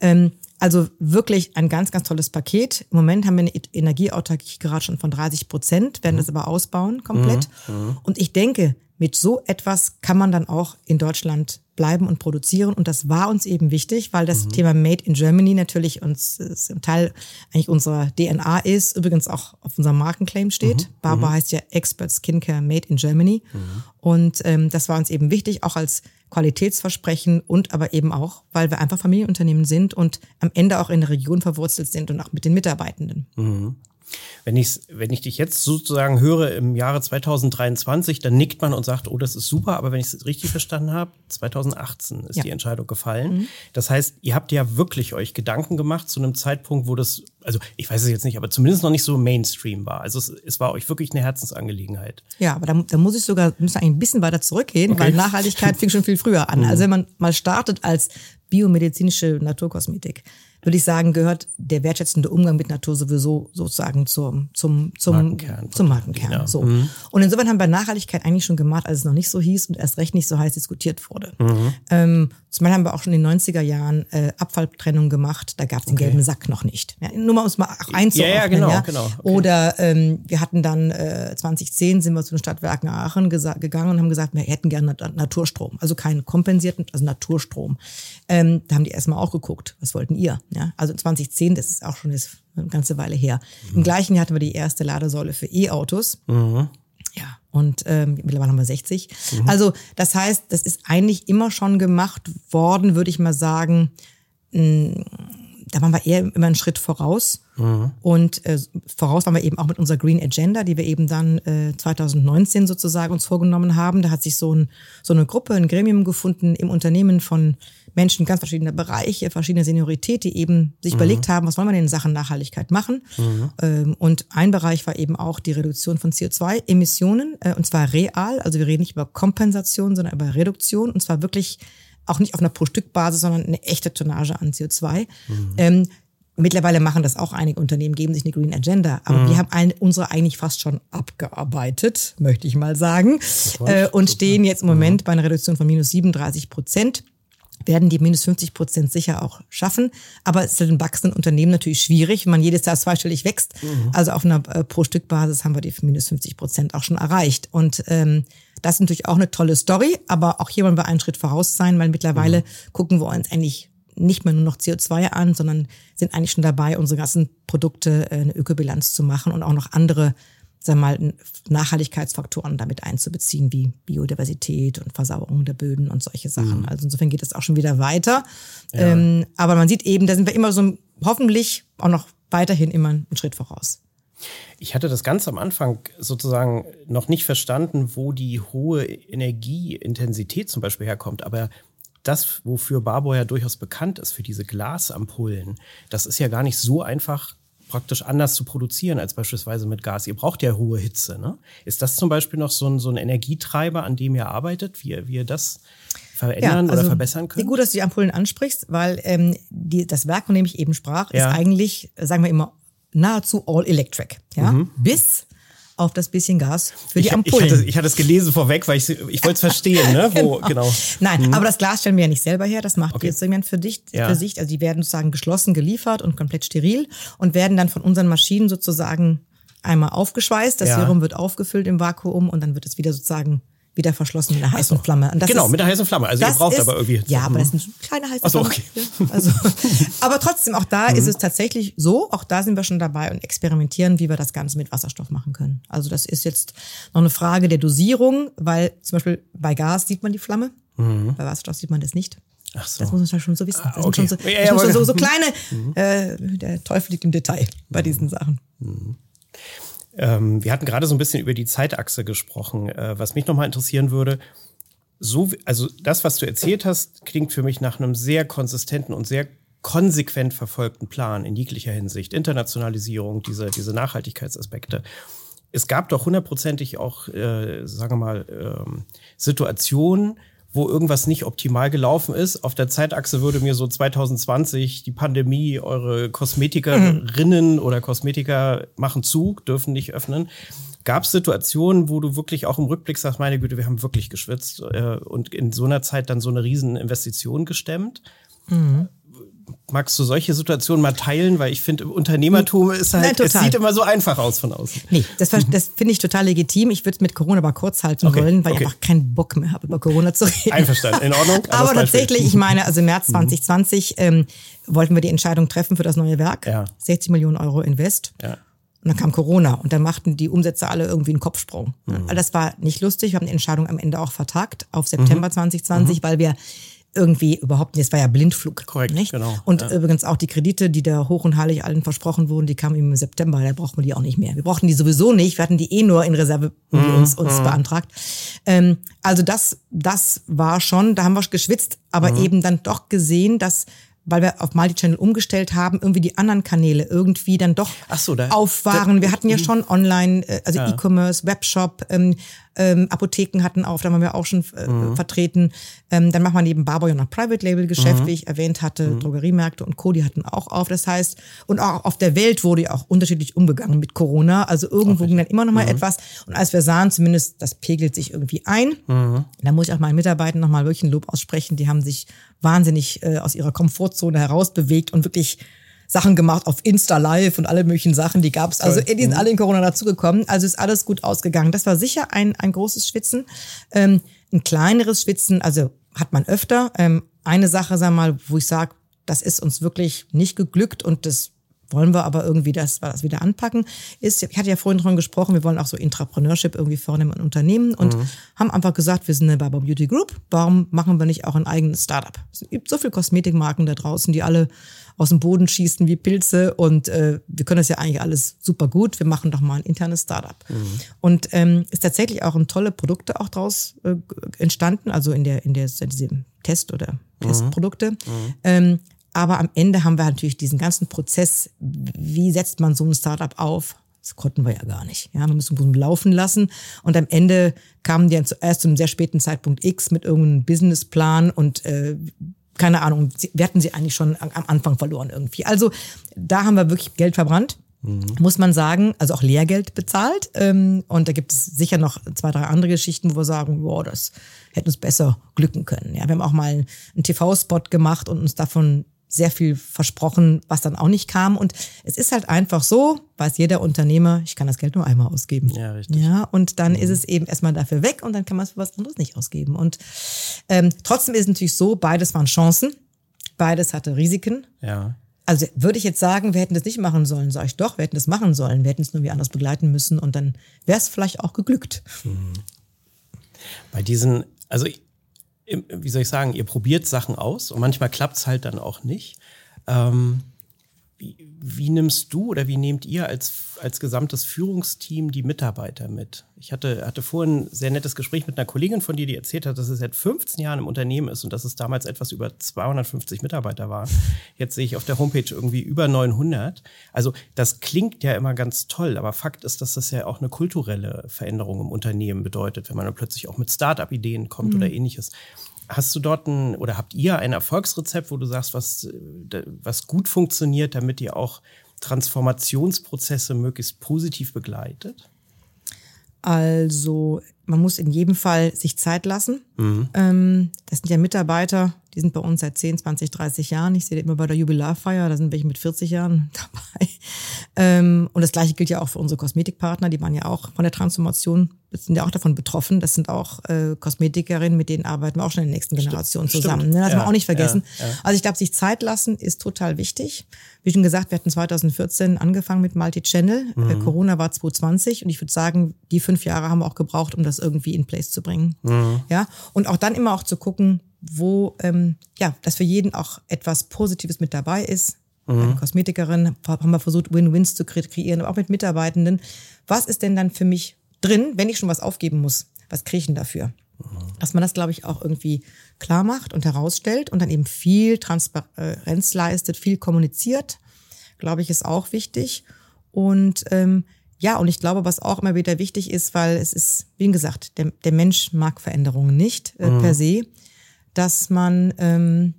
Ähm, also wirklich ein ganz, ganz tolles Paket. Im Moment haben wir eine Energieautarkie gerade schon von 30 Prozent, werden mhm. das aber ausbauen komplett. Mhm. mhm. Und ich denke, mit so etwas kann man dann auch in Deutschland bleiben und produzieren. Und das war uns eben wichtig, weil das mhm. Thema Made in Germany natürlich uns ein Teil eigentlich unserer DNA ist, übrigens auch auf unserem Markenclaim steht. Mhm. Barber mhm. heißt ja Expert Skincare Made in Germany. Mhm. Und ähm, das war uns eben wichtig, auch als Qualitätsversprechen und aber eben auch, weil wir einfach Familienunternehmen sind und am Ende auch in der Region verwurzelt sind und auch mit den Mitarbeitenden. Wenn ich, wenn ich dich jetzt sozusagen höre im Jahre 2023, dann nickt man und sagt, oh, das ist super, aber wenn ich es richtig verstanden habe, 2018 ist ja. die Entscheidung gefallen. Mhm. Das heißt, ihr habt ja wirklich euch Gedanken gemacht zu einem Zeitpunkt, wo das, also ich weiß es jetzt nicht, aber zumindest noch nicht so Mainstream war. Also es, es war euch wirklich eine Herzensangelegenheit. Ja, aber da, da muss ich sogar, müssen eigentlich ein bisschen weiter zurückgehen, okay. weil Nachhaltigkeit fing schon viel früher an. Mhm. Also wenn man mal startet als biomedizinische Naturkosmetik, würde ich sagen, gehört der wertschätzende Umgang mit Natur sowieso sozusagen zum, zum, zum Markenkern. Zum Markenkern ja. so. Mhm. Und insofern haben wir Nachhaltigkeit eigentlich schon gemacht, als es noch nicht so hieß und erst recht nicht so heiß diskutiert wurde. Mhm. Ähm, zum Beispiel haben wir auch schon in den 90er Jahren äh, Abfalltrennung gemacht, da gab es den okay. gelben Sack noch nicht. Ja, nur mal um es mal einzuordnen. Ja, ja, genau, ja. genau. Okay. Oder ähm, wir hatten dann äh, 2010 sind wir zu den Stadtwerken Aachen gegangen und haben gesagt, wir hätten gerne Naturstrom, also keinen kompensierten, also Naturstrom. Ähm, da haben die erstmal auch geguckt, was wollten ihr? Ja, also 2010, das ist auch schon eine ganze Weile her. Mhm. Im gleichen Jahr hatten wir die erste Ladesäule für E-Autos. Mhm. Ja, und ähm, mittlerweile haben wir 60. Mhm. Also das heißt, das ist eigentlich immer schon gemacht worden, würde ich mal sagen. Mh, da waren wir eher immer einen Schritt voraus. Mhm. Und äh, voraus waren wir eben auch mit unserer Green Agenda, die wir eben dann äh, 2019 sozusagen uns vorgenommen haben. Da hat sich so, ein, so eine Gruppe, ein Gremium gefunden im Unternehmen von Menschen ganz verschiedener Bereiche, verschiedene Seniorität, die eben sich mhm. überlegt haben, was wollen wir denn in Sachen Nachhaltigkeit machen. Mhm. Ähm, und ein Bereich war eben auch die Reduktion von CO2-Emissionen, äh, und zwar real. Also wir reden nicht über Kompensation, sondern über Reduktion, und zwar wirklich auch nicht auf einer Pro-Stück-Basis, sondern eine echte Tonnage an CO2. Mhm. Ähm, mittlerweile machen das auch einige Unternehmen, geben sich eine Green Agenda, aber mhm. wir haben ein, unsere eigentlich fast schon abgearbeitet, möchte ich mal sagen, äh, und stehen jetzt im Moment mhm. bei einer Reduktion von minus 37 Prozent werden die minus 50 Prozent sicher auch schaffen. Aber es ist in wachsenden Unternehmen natürlich schwierig, wenn man jedes Jahr zweistellig wächst. Mhm. Also auf einer äh, Pro-Stück-Basis haben wir die minus 50 Prozent auch schon erreicht. Und ähm, das ist natürlich auch eine tolle Story, aber auch hier wollen wir einen Schritt voraus sein, weil mittlerweile mhm. gucken wir uns eigentlich nicht mehr nur noch CO2 an, sondern sind eigentlich schon dabei, unsere ganzen Produkte äh, eine Ökobilanz zu machen und auch noch andere sagen wir mal, Nachhaltigkeitsfaktoren damit einzubeziehen, wie Biodiversität und Versauerung der Böden und solche Sachen. Mhm. Also insofern geht es auch schon wieder weiter. Ja. Ähm, aber man sieht eben, da sind wir immer so hoffentlich auch noch weiterhin immer einen Schritt voraus. Ich hatte das ganz am Anfang sozusagen noch nicht verstanden, wo die hohe Energieintensität zum Beispiel herkommt. Aber das, wofür Barbour ja durchaus bekannt ist, für diese Glasampullen, das ist ja gar nicht so einfach praktisch anders zu produzieren als beispielsweise mit Gas. Ihr braucht ja hohe Hitze. Ne? Ist das zum Beispiel noch so ein, so ein Energietreiber, an dem ihr arbeitet, wie, wie ihr das verändern ja, also, oder verbessern könnt? Gut, dass du die Ampullen ansprichst, weil ähm, die, das Werk, von dem ich eben sprach, ja. ist eigentlich, sagen wir immer, nahezu all electric. Ja? Mhm. Bis auf das bisschen Gas für die Ampullen. Ich hatte, ich hatte es gelesen vorweg, weil ich, ich wollte es verstehen, ne? Wo, genau. genau. Nein, mhm. aber das Glas stellen wir ja nicht selber her, das macht okay. jetzt jemand für dich, ja. für sich. Also die werden sozusagen geschlossen geliefert und komplett steril und werden dann von unseren Maschinen sozusagen einmal aufgeschweißt. Das ja. Serum wird aufgefüllt im Vakuum und dann wird es wieder sozusagen wieder verschlossen mit einer heißen so. Flamme. genau, ist, mit einer heißen Flamme. Also ihr braucht ist, aber irgendwie. Ja, aber das ist eine kleine heiße so, Flamme. Okay. Also, aber trotzdem, auch da ist mhm. es tatsächlich so, auch da sind wir schon dabei und experimentieren, wie wir das Ganze mit Wasserstoff machen können. Also das ist jetzt noch eine Frage der Dosierung, weil zum Beispiel bei Gas sieht man die Flamme, mhm. bei Wasserstoff sieht man das nicht. Ach so. Das muss man schon so wissen. Das okay. sind schon so, ja, ja, schon so, so kleine, mhm. äh, der Teufel liegt im Detail bei diesen Sachen. Mhm. Ähm, wir hatten gerade so ein bisschen über die Zeitachse gesprochen. Äh, was mich nochmal interessieren würde, so, also das, was du erzählt hast, klingt für mich nach einem sehr konsistenten und sehr konsequent verfolgten Plan in jeglicher Hinsicht. Internationalisierung, diese, diese Nachhaltigkeitsaspekte. Es gab doch hundertprozentig auch, äh, sagen wir mal, ähm, Situationen, wo irgendwas nicht optimal gelaufen ist. Auf der Zeitachse würde mir so 2020 die Pandemie, eure Kosmetikerinnen mhm. oder Kosmetiker machen zu, dürfen nicht öffnen. Gab es Situationen, wo du wirklich auch im Rückblick sagst, meine Güte, wir haben wirklich geschwitzt äh, und in so einer Zeit dann so eine riesen Investition gestemmt? Mhm. Magst du solche Situationen mal teilen? Weil ich finde, Unternehmertum ist halt, Nein, es sieht immer so einfach aus von außen. Nee, das, das finde ich total legitim. Ich würde es mit Corona aber kurz halten okay, wollen, weil okay. ich einfach keinen Bock mehr habe, über Corona zu reden. Einverstanden, in Ordnung. aber tatsächlich, ich meine, also im März 2020 mhm. ähm, wollten wir die Entscheidung treffen für das neue Werk. Ja. 60 Millionen Euro Invest. Ja. Und dann kam Corona und dann machten die Umsätze alle irgendwie einen Kopfsprung. Mhm. Das war nicht lustig. Wir haben die Entscheidung am Ende auch vertagt auf September mhm. 2020, mhm. weil wir irgendwie überhaupt nicht, es war ja Blindflug. Korrekt, nicht? genau. Und ja. übrigens auch die Kredite, die da hoch und heilig allen versprochen wurden, die kamen im September, da brauchten wir die auch nicht mehr. Wir brauchten die sowieso nicht, wir hatten die eh nur in Reserve mhm. uns, uns mhm. beantragt. Ähm, also das, das war schon, da haben wir geschwitzt, aber mhm. eben dann doch gesehen, dass weil wir auf Multichannel umgestellt haben, irgendwie die anderen Kanäle irgendwie dann doch so, da, auf waren. Da, wir hatten ja mhm. schon online, äh, also ja. E-Commerce, Webshop, ähm, ähm, Apotheken hatten auf, da haben wir auch schon äh, mhm. vertreten. Ähm, dann machen wir neben Barbour noch Private Label Geschäft, mhm. wie ich erwähnt hatte, mhm. Drogeriemärkte und Co. Die hatten auch auf. Das heißt, und auch auf der Welt wurde ja auch unterschiedlich umgegangen mit Corona. Also irgendwo ging dann immer noch mal mhm. etwas. Und als wir sahen, zumindest das pegelt sich irgendwie ein, mhm. da muss ich auch meinen Mitarbeitern noch mal wirklich ein Lob aussprechen. Die haben sich wahnsinnig äh, aus ihrer Komfortzone herausbewegt und wirklich Sachen gemacht auf Insta Live und alle möglichen Sachen, die gab's. Also die sind mhm. alle in Corona dazugekommen. Also ist alles gut ausgegangen. Das war sicher ein, ein großes Schwitzen. Ähm, ein kleineres Schwitzen, also hat man öfter. Ähm, eine Sache, sag mal, wo ich sage, das ist uns wirklich nicht geglückt und das wollen wir aber irgendwie das, das wieder anpacken, ist, ich hatte ja vorhin davon gesprochen, wir wollen auch so Intrapreneurship irgendwie vornehmen in Unternehmen und mhm. haben einfach gesagt, wir sind eine Barber Beauty Group, warum machen wir nicht auch ein eigenes Startup? Es gibt so viele Kosmetikmarken da draußen, die alle aus dem Boden schießen wie Pilze und äh, wir können das ja eigentlich alles super gut, wir machen doch mal ein internes Startup. Mhm. Und ähm, ist tatsächlich auch ein tolle Produkte auch draus äh, entstanden, also in der, in der, in diesem Test oder mhm. Testprodukte. Mhm. Ähm, aber am Ende haben wir natürlich diesen ganzen Prozess, wie setzt man so ein Startup auf? Das konnten wir ja gar nicht. Ja, wir müssen laufen lassen. Und am Ende kamen die dann zuerst zu einem sehr späten Zeitpunkt X mit irgendeinem Businessplan und äh, keine Ahnung, wir hatten sie eigentlich schon am Anfang verloren irgendwie. Also da haben wir wirklich Geld verbrannt. Mhm. Muss man sagen, also auch Lehrgeld bezahlt. Ähm, und da gibt es sicher noch zwei, drei andere Geschichten, wo wir sagen, wow, das hätte uns besser glücken können. Ja, wir haben auch mal einen TV-Spot gemacht und uns davon sehr viel versprochen, was dann auch nicht kam. Und es ist halt einfach so, weiß jeder Unternehmer, ich kann das Geld nur einmal ausgeben. Ja, richtig. Ja, und dann mhm. ist es eben erstmal dafür weg und dann kann man es für was anderes nicht ausgeben. Und ähm, trotzdem ist es natürlich so, beides waren Chancen, beides hatte Risiken. Ja. Also würde ich jetzt sagen, wir hätten das nicht machen sollen, sage ich doch, wir hätten das machen sollen, wir hätten es nur wie anders begleiten müssen und dann wäre es vielleicht auch geglückt. Mhm. Bei diesen, also ich, wie soll ich sagen, ihr probiert Sachen aus und manchmal klappt es halt dann auch nicht. Ähm, wie, wie, nimmst du oder wie nehmt ihr als, als gesamtes Führungsteam die Mitarbeiter mit? Ich hatte, hatte vorhin ein sehr nettes Gespräch mit einer Kollegin von dir, die erzählt hat, dass es seit 15 Jahren im Unternehmen ist und dass es damals etwas über 250 Mitarbeiter waren. Jetzt sehe ich auf der Homepage irgendwie über 900. Also das klingt ja immer ganz toll, aber Fakt ist, dass das ja auch eine kulturelle Veränderung im Unternehmen bedeutet, wenn man dann plötzlich auch mit Start-up-Ideen kommt mhm. oder ähnliches. Hast du dort ein oder habt ihr ein Erfolgsrezept, wo du sagst, was, äh, was gut funktioniert, damit ihr auch Transformationsprozesse möglichst positiv begleitet? Also man muss in jedem Fall sich Zeit lassen. Mhm. Ähm, das sind ja Mitarbeiter, die sind bei uns seit 10, 20, 30 Jahren. Ich sehe das immer bei der Jubilarfeier, da sind welche mit 40 Jahren dabei. Ähm, und das gleiche gilt ja auch für unsere Kosmetikpartner, die waren ja auch von der Transformation, sind ja auch davon betroffen. Das sind auch äh, Kosmetikerinnen, mit denen arbeiten wir auch schon in der nächsten Generation Stimmt. zusammen. Ne? Das ja, wir auch nicht vergessen. Ja, ja. Also ich glaube, sich Zeit lassen ist total wichtig. Wie schon gesagt, wir hatten 2014 angefangen mit Multi-Channel. Mhm. Äh, Corona war 2020 und ich würde sagen, die fünf Jahre haben wir auch gebraucht, um das irgendwie in place zu bringen. Mhm. Ja, und auch dann immer auch zu gucken, wo ähm, ja, dass für jeden auch etwas Positives mit dabei ist. Mhm. Eine Kosmetikerin haben wir versucht, Win-Wins zu kreieren, aber auch mit Mitarbeitenden. Was ist denn dann für mich drin, wenn ich schon was aufgeben muss? Was kriege ich denn dafür? Mhm. Dass man das, glaube ich, auch irgendwie klar macht und herausstellt und dann eben viel Transparenz leistet, viel kommuniziert, glaube ich, ist auch wichtig. Und ähm, ja, und ich glaube, was auch immer wieder wichtig ist, weil es ist, wie gesagt, der, der Mensch mag Veränderungen nicht äh, mhm. per se dass man ähm,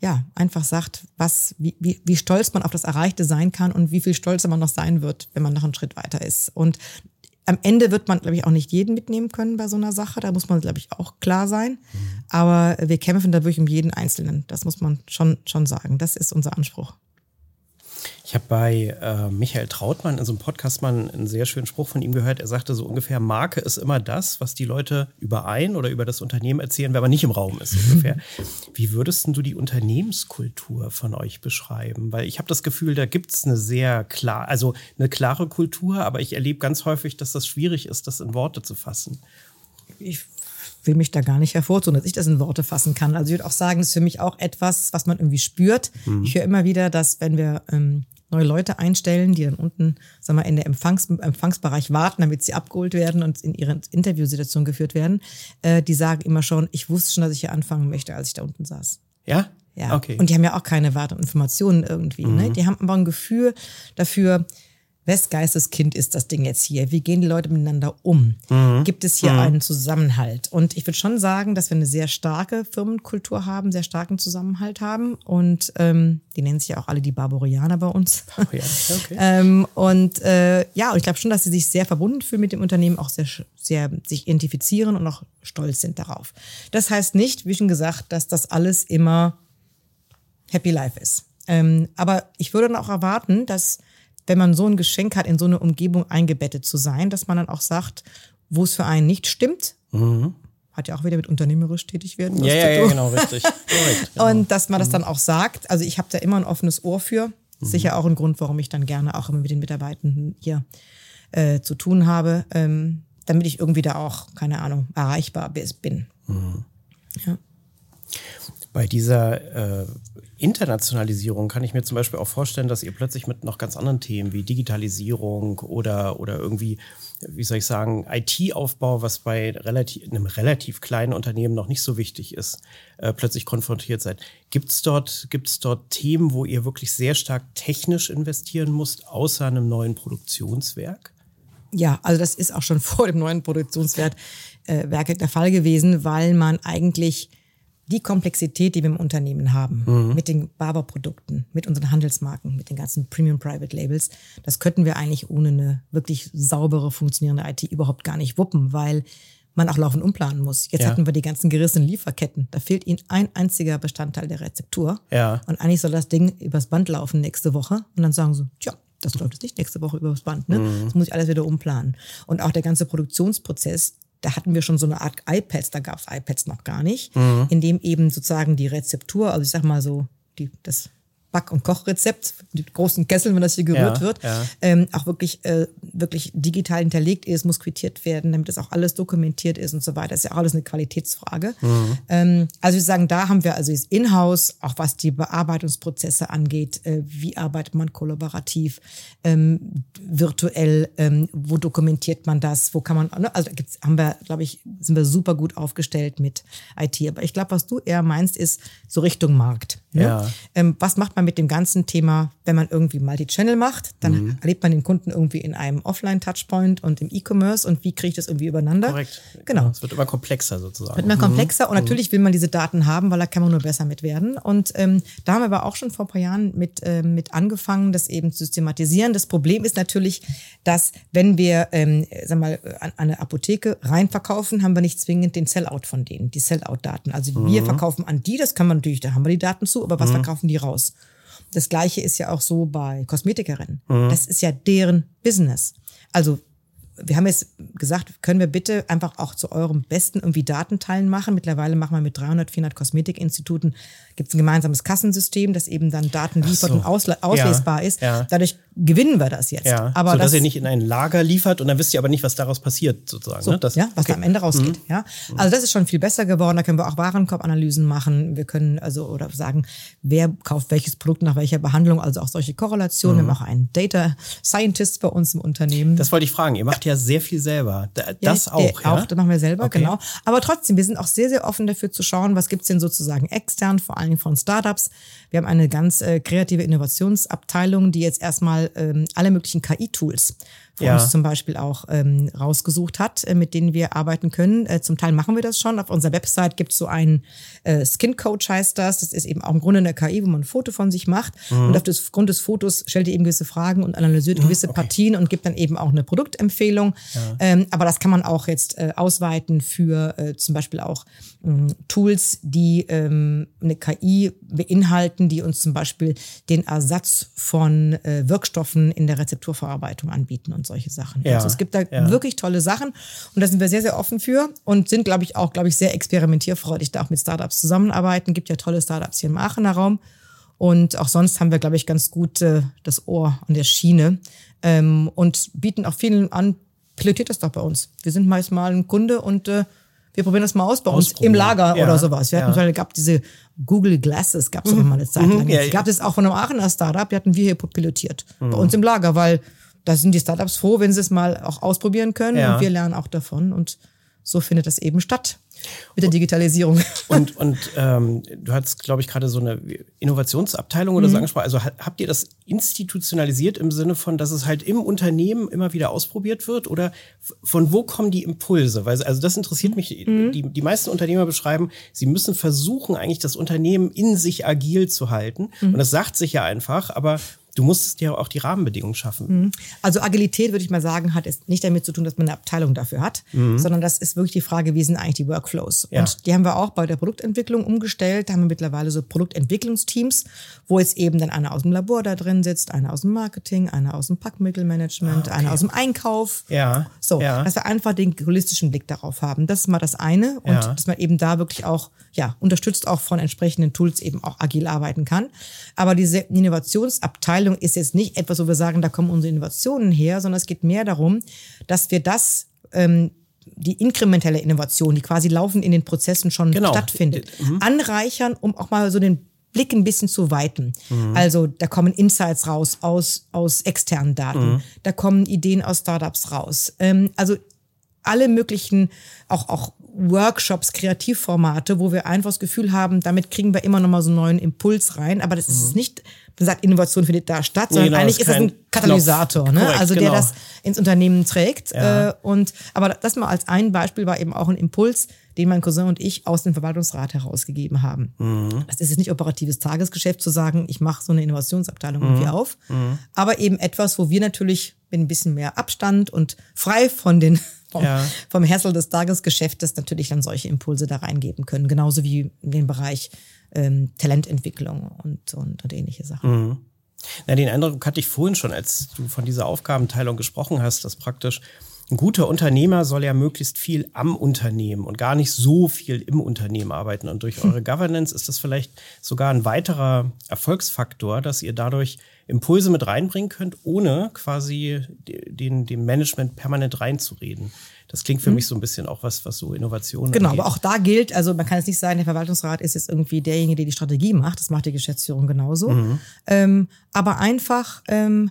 ja einfach sagt, was, wie, wie, wie stolz man auf das Erreichte sein kann und wie viel stolzer man noch sein wird, wenn man noch einen Schritt weiter ist. Und am Ende wird man, glaube ich, auch nicht jeden mitnehmen können bei so einer Sache. Da muss man, glaube ich, auch klar sein. Aber wir kämpfen da wirklich um jeden Einzelnen. Das muss man schon, schon sagen. Das ist unser Anspruch. Ich habe bei äh, Michael Trautmann in so einem Podcast mal einen sehr schönen Spruch von ihm gehört. Er sagte so ungefähr, Marke ist immer das, was die Leute über ein oder über das Unternehmen erzählen, wenn man nicht im Raum ist. Ungefähr. Wie würdest du die Unternehmenskultur von euch beschreiben? Weil ich habe das Gefühl, da gibt es eine sehr klar, also eine klare Kultur, aber ich erlebe ganz häufig, dass das schwierig ist, das in Worte zu fassen. Ich will mich da gar nicht hervortun, dass ich das in Worte fassen kann. Also ich würde auch sagen, das ist für mich auch etwas, was man irgendwie spürt. Mhm. Ich höre immer wieder, dass wenn wir ähm, neue Leute einstellen, die dann unten, sagen wir, in der Empfangs Empfangsbereich warten, damit sie abgeholt werden und in ihre Interviewsituation geführt werden. Äh, die sagen immer schon, ich wusste schon, dass ich hier anfangen möchte, als ich da unten saß. Ja? Ja. Okay. Und die haben ja auch keine weiteren Informationen irgendwie. Ne? Mhm. Ne? Die haben aber ein Gefühl dafür, Wes Geisteskind ist das Ding jetzt hier? Wie gehen die Leute miteinander um? Mhm. Gibt es hier mhm. einen Zusammenhalt? Und ich würde schon sagen, dass wir eine sehr starke Firmenkultur haben, sehr starken Zusammenhalt haben. Und ähm, die nennen sich ja auch alle die Barbarianer bei uns. Okay. ähm, und äh, ja, und ich glaube schon, dass sie sich sehr verbunden fühlen mit dem Unternehmen, auch sehr, sehr sich identifizieren und auch stolz sind darauf. Das heißt nicht, wie schon gesagt, dass das alles immer Happy Life ist. Ähm, aber ich würde dann auch erwarten, dass wenn man so ein Geschenk hat, in so eine Umgebung eingebettet zu sein, dass man dann auch sagt, wo es für einen nicht stimmt. Mhm. Hat ja auch wieder mit unternehmerisch tätig werden. Ja, ja, ja, genau, richtig. Correct, genau. Und dass man das dann auch sagt. Also ich habe da immer ein offenes Ohr für. Mhm. Sicher auch ein Grund, warum ich dann gerne auch immer mit den Mitarbeitenden hier äh, zu tun habe, ähm, damit ich irgendwie da auch, keine Ahnung, erreichbar bin. Mhm. Ja. Bei dieser äh, Internationalisierung kann ich mir zum Beispiel auch vorstellen, dass ihr plötzlich mit noch ganz anderen Themen wie Digitalisierung oder, oder irgendwie, wie soll ich sagen, IT-Aufbau, was bei relativ, einem relativ kleinen Unternehmen noch nicht so wichtig ist, äh, plötzlich konfrontiert seid. Gibt es dort, gibt's dort Themen, wo ihr wirklich sehr stark technisch investieren müsst, außer einem neuen Produktionswerk? Ja, also das ist auch schon vor dem neuen Produktionswerk äh, der Fall gewesen, weil man eigentlich die Komplexität, die wir im Unternehmen haben, mhm. mit den Barber-Produkten, mit unseren Handelsmarken, mit den ganzen Premium Private Labels, das könnten wir eigentlich ohne eine wirklich saubere, funktionierende IT überhaupt gar nicht wuppen, weil man auch laufend umplanen muss. Jetzt ja. hatten wir die ganzen gerissenen Lieferketten. Da fehlt ihnen ein einziger Bestandteil der Rezeptur. Ja. Und eigentlich soll das Ding übers Band laufen nächste Woche. Und dann sagen sie, tja, das läuft jetzt nicht nächste Woche übers Band. Ne? Mhm. Das muss ich alles wieder umplanen. Und auch der ganze Produktionsprozess, da hatten wir schon so eine Art iPads, da gab es iPads noch gar nicht, mhm. in dem eben sozusagen die Rezeptur, also ich sag mal so, die, das Back- und Kochrezept, die großen Kesseln, wenn das hier gerührt ja, wird, ja. Ähm, auch wirklich, äh, wirklich digital hinterlegt ist, muss quittiert werden, damit das auch alles dokumentiert ist und so weiter. Das ist ja auch alles eine Qualitätsfrage. Mhm. Ähm, also wir sagen, da haben wir also das Inhouse, auch was die Bearbeitungsprozesse angeht, äh, wie arbeitet man kollaborativ, ähm, virtuell, ähm, wo dokumentiert man das, wo kann man, ne? also da gibt's, haben wir, glaube ich, sind wir super gut aufgestellt mit IT. Aber ich glaube, was du eher meinst, ist so Richtung Markt. Ne? Ja. Ähm, was macht man mit dem ganzen Thema, wenn man irgendwie Multi-Channel macht, dann mhm. erlebt man den Kunden irgendwie in einem Offline-Touchpoint und im E-Commerce und wie kriege ich das irgendwie übereinander? Korrekt. Genau. Es wird immer komplexer sozusagen. Wird immer komplexer mhm. und natürlich will man diese Daten haben, weil da kann man nur besser mit werden. Und ähm, da haben wir aber auch schon vor ein paar Jahren mit, äh, mit angefangen, das eben zu systematisieren. Das Problem ist natürlich, dass wenn wir, ähm, sag mal, an, eine Apotheke reinverkaufen, haben wir nicht zwingend den Sellout von denen, die Sellout-Daten. Also mhm. wir verkaufen an die, das kann man natürlich, da haben wir die Daten zu, aber was mhm. verkaufen die raus? Das gleiche ist ja auch so bei Kosmetikerinnen. Mhm. Das ist ja deren Business. Also wir haben jetzt gesagt, können wir bitte einfach auch zu eurem besten irgendwie Datenteilen machen. Mittlerweile machen wir mit 300, 400 Kosmetikinstituten, gibt es ein gemeinsames Kassensystem, das eben dann Daten liefert so. und auslesbar ja, ist. Ja. Dadurch gewinnen wir das jetzt. Ja. Aber so, dass das, ihr nicht in ein Lager liefert und dann wisst ihr aber nicht, was daraus passiert, sozusagen. So, ne? das, ja, was okay. da am Ende rausgeht. Mhm. Ja. Also das ist schon viel besser geworden. Da können wir auch Warenkorbanalysen machen. Wir können also oder sagen, wer kauft welches Produkt nach welcher Behandlung, also auch solche Korrelationen. Mhm. Wir haben auch einen Data Scientist bei uns im Unternehmen. Das wollte ich fragen. Ihr macht ja sehr viel selber. Das ja, auch, ja? Auch, das machen wir selber, okay. genau. Aber trotzdem, wir sind auch sehr, sehr offen dafür zu schauen, was gibt's denn sozusagen extern, vor allen Dingen von Startups. Wir haben eine ganz äh, kreative Innovationsabteilung, die jetzt erstmal mal ähm, alle möglichen KI-Tools für Ja. uns zum Beispiel auch ähm, rausgesucht hat, äh, mit denen wir arbeiten können. Äh, zum Teil machen wir das schon. Auf unserer Website gibt es so einen äh, Skin Coach heißt das. Das ist eben auch im Grunde eine KI, wo man ein Foto von sich macht. Mhm. Und auf das Grund des Fotos stellt ihr eben gewisse Fragen und analysiert gewisse Partien und gibt dann eben auch eine Produktempfehlung. Ähm, aber das kann man auch jetzt äh, ausweiten für äh, zum Beispiel auch ähm, Tools, die ähm, eine KI beinhalten, die uns zum Beispiel den Ersatz von äh, Wirkstoffen in der Rezepturverarbeitung anbieten und solche Sachen. Ja, Also es gibt da ja. wirklich tolle Sachen und da sind wir sehr, sehr offen für und sind, glaube ich, auch, glaube ich, sehr experimentierfreudig, da auch mit Startups zusammenarbeiten. Gibt ja tolle Startups hier im Aachener Raum. Und auch sonst haben wir, glaube ich, ganz gut äh, das Ohr an der Schiene ähm, und bieten auch vielen an, pilotiert das doch bei uns. Wir sind meist mal ein Kunde und äh, wir probieren das mal aus bei uns im. Lager Ja, oder sowas. Wir hatten ja. zum Beispiel, gab diese Google Glasses, gab es auch mal eine Zeit lang. Mhm. Ja, gab es auch von einem Aachener Startup, die hatten wir hier pilotiert. Mhm. Bei uns im Lager, weil da sind die Startups froh, wenn sie es mal auch ausprobieren können Ja. und wir lernen auch davon und so findet das eben statt mit der Digitalisierung. Und, und ähm, du hattest, glaube ich, gerade so eine Innovationsabteilung oder Mhm. so angesprochen. Also ha- habt ihr das institutionalisiert im Sinne von, dass es halt im Unternehmen immer wieder ausprobiert wird? Oder von wo kommen die Impulse? Weil, also das interessiert mich. Mhm. Die, die meisten Unternehmer beschreiben, sie müssen versuchen, eigentlich das Unternehmen in sich agil zu halten. Mhm. Und das sagt sich ja einfach, aber du musstest ja auch die Rahmenbedingungen schaffen. Also Agilität, würde ich mal sagen, hat es nicht damit zu tun, dass man eine Abteilung dafür hat, sondern das ist wirklich die Frage, wie sind eigentlich die Workflows? Ja. Und die haben wir auch bei der Produktentwicklung umgestellt. Da haben wir mittlerweile so Produktentwicklungsteams, wo jetzt eben dann einer aus dem Labor da drin sitzt, einer aus dem Marketing, einer aus dem Packmittelmanagement, einer aus dem Einkauf. Ja, So, ja. dass wir einfach den holistischen Blick darauf haben. Das ist mal das eine. Und Ja. dass man eben da wirklich auch, ja, unterstützt auch von entsprechenden Tools eben auch agil arbeiten kann. Aber diese Innovationsabteilung ist jetzt nicht etwas, wo wir sagen, da kommen unsere Innovationen her, sondern es geht mehr darum, dass wir das, ähm, die inkrementelle Innovation, die quasi laufend in den Prozessen schon Genau. stattfindet, anreichern, um auch mal so den Blick ein bisschen zu weiten. Also da kommen Insights raus aus, aus externen Daten, da kommen Ideen aus Startups raus. Ähm, also alle möglichen, auch, auch Workshops, Kreativformate, wo wir einfach das Gefühl haben, damit kriegen wir immer noch mal so einen neuen Impuls rein. Aber das ist nicht, man sagt, Innovation findet da statt, sondern genau, eigentlich ist es ein Katalysator, Knopf. ne? Korrekt, also der genau. das ins Unternehmen trägt. Ja. Äh, und aber das mal als ein Beispiel war eben auch ein Impuls, den mein Cousin und ich aus dem Verwaltungsrat herausgegeben haben. Mhm. Das ist jetzt nicht operatives Tagesgeschäft zu sagen, ich mache so eine Innovationsabteilung Mhm. irgendwie auf, aber eben etwas, wo wir natürlich mit ein bisschen mehr Abstand und frei von den vom, Ja. vom Hassel des Tagesgeschäftes natürlich dann solche Impulse da reingeben können, genauso wie in den Bereich ähm, Talententwicklung und, und, und ähnliche Sachen. Na, den Eindruck hatte ich vorhin schon, als du von dieser Aufgabenteilung gesprochen hast, dass praktisch ein guter Unternehmer soll ja möglichst viel am Unternehmen und gar nicht so viel im Unternehmen arbeiten. Und durch eure Governance ist das vielleicht sogar ein weiterer Erfolgsfaktor, dass ihr dadurch Impulse mit reinbringen könnt, ohne quasi de- den, dem Management permanent reinzureden. Das klingt für mich so ein bisschen auch was, was so Innovationen Genau, angeht. aber auch da gilt, also man kann jetzt nicht sagen, der Verwaltungsrat ist jetzt irgendwie derjenige, der die Strategie macht. Das macht die Geschäftsführung genauso. Ähm, aber einfach ähm,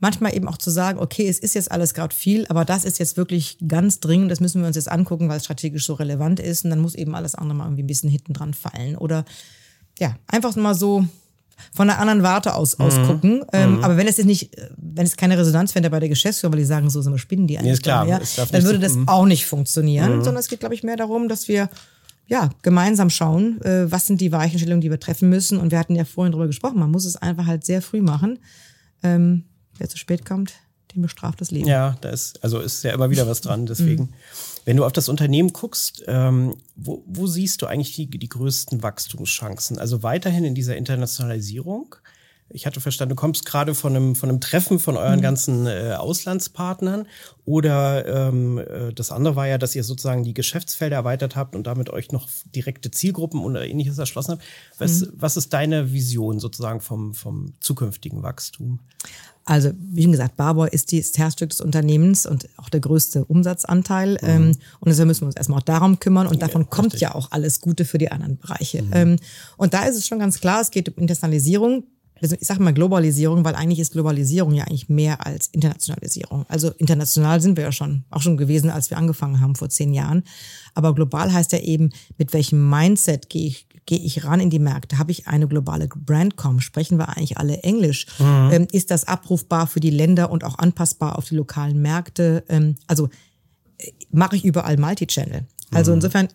manchmal eben auch zu sagen, okay, es ist jetzt alles gerade viel, aber das ist jetzt wirklich ganz dringend, das müssen wir uns jetzt angucken, weil es strategisch so relevant ist und dann muss eben alles andere mal irgendwie ein bisschen hinten dran fallen. Oder ja, einfach mal so von der anderen Warte aus ausgucken. Ähm, Aber wenn es jetzt nicht, äh, wenn es keine Resonanz findet bei der Geschäftsführung, weil die sagen, so wir spinnen die eigentlich, ist klar, da, ja, darf dann würde so- das auch nicht funktionieren, sondern es geht, glaube ich, mehr darum, dass wir ja gemeinsam schauen, äh, was sind die Weichenstellungen, die wir treffen müssen. Und wir hatten ja vorhin drüber gesprochen, man muss es einfach halt sehr früh machen. Ähm, wer zu spät kommt, den bestraft das Leben. Ja, da ist, also ist ja immer wieder was dran. Deswegen, wenn du auf das Unternehmen guckst, ähm, wo, wo siehst du eigentlich die, die größten Wachstumschancen? Also weiterhin in dieser Internationalisierung. Ich hatte verstanden, du kommst gerade von einem, von einem Treffen von euren ganzen äh, Auslandspartnern. Oder ähm, äh, das andere war ja, dass ihr sozusagen die Geschäftsfelder erweitert habt und damit euch noch direkte Zielgruppen oder ähnliches erschlossen habt. Was, was ist deine Vision sozusagen vom, vom zukünftigen Wachstum? Also, wie schon gesagt, Barbour ist die- das Herzstück des Unternehmens und auch der größte Umsatzanteil. Ähm, und deshalb müssen wir uns erstmal auch darum kümmern. Und davon kommt ja auch alles Gute für die anderen Bereiche. Ähm, und da ist es schon ganz klar, es geht um Internationalisierung. Also ich sage mal Globalisierung, weil eigentlich ist Globalisierung ja eigentlich mehr als Internationalisierung. Also international sind wir ja schon, auch schon gewesen, als wir angefangen haben vor zehn Jahren. Aber global heißt ja eben, mit welchem Mindset gehe ich gehe ich ran in die Märkte? Habe ich eine globale Brandcom? Sprechen wir eigentlich alle Englisch? Ähm, ist das abrufbar für die Länder und auch anpassbar auf die lokalen Märkte? Ähm, also äh, mache ich überall Multichannel. Also insofern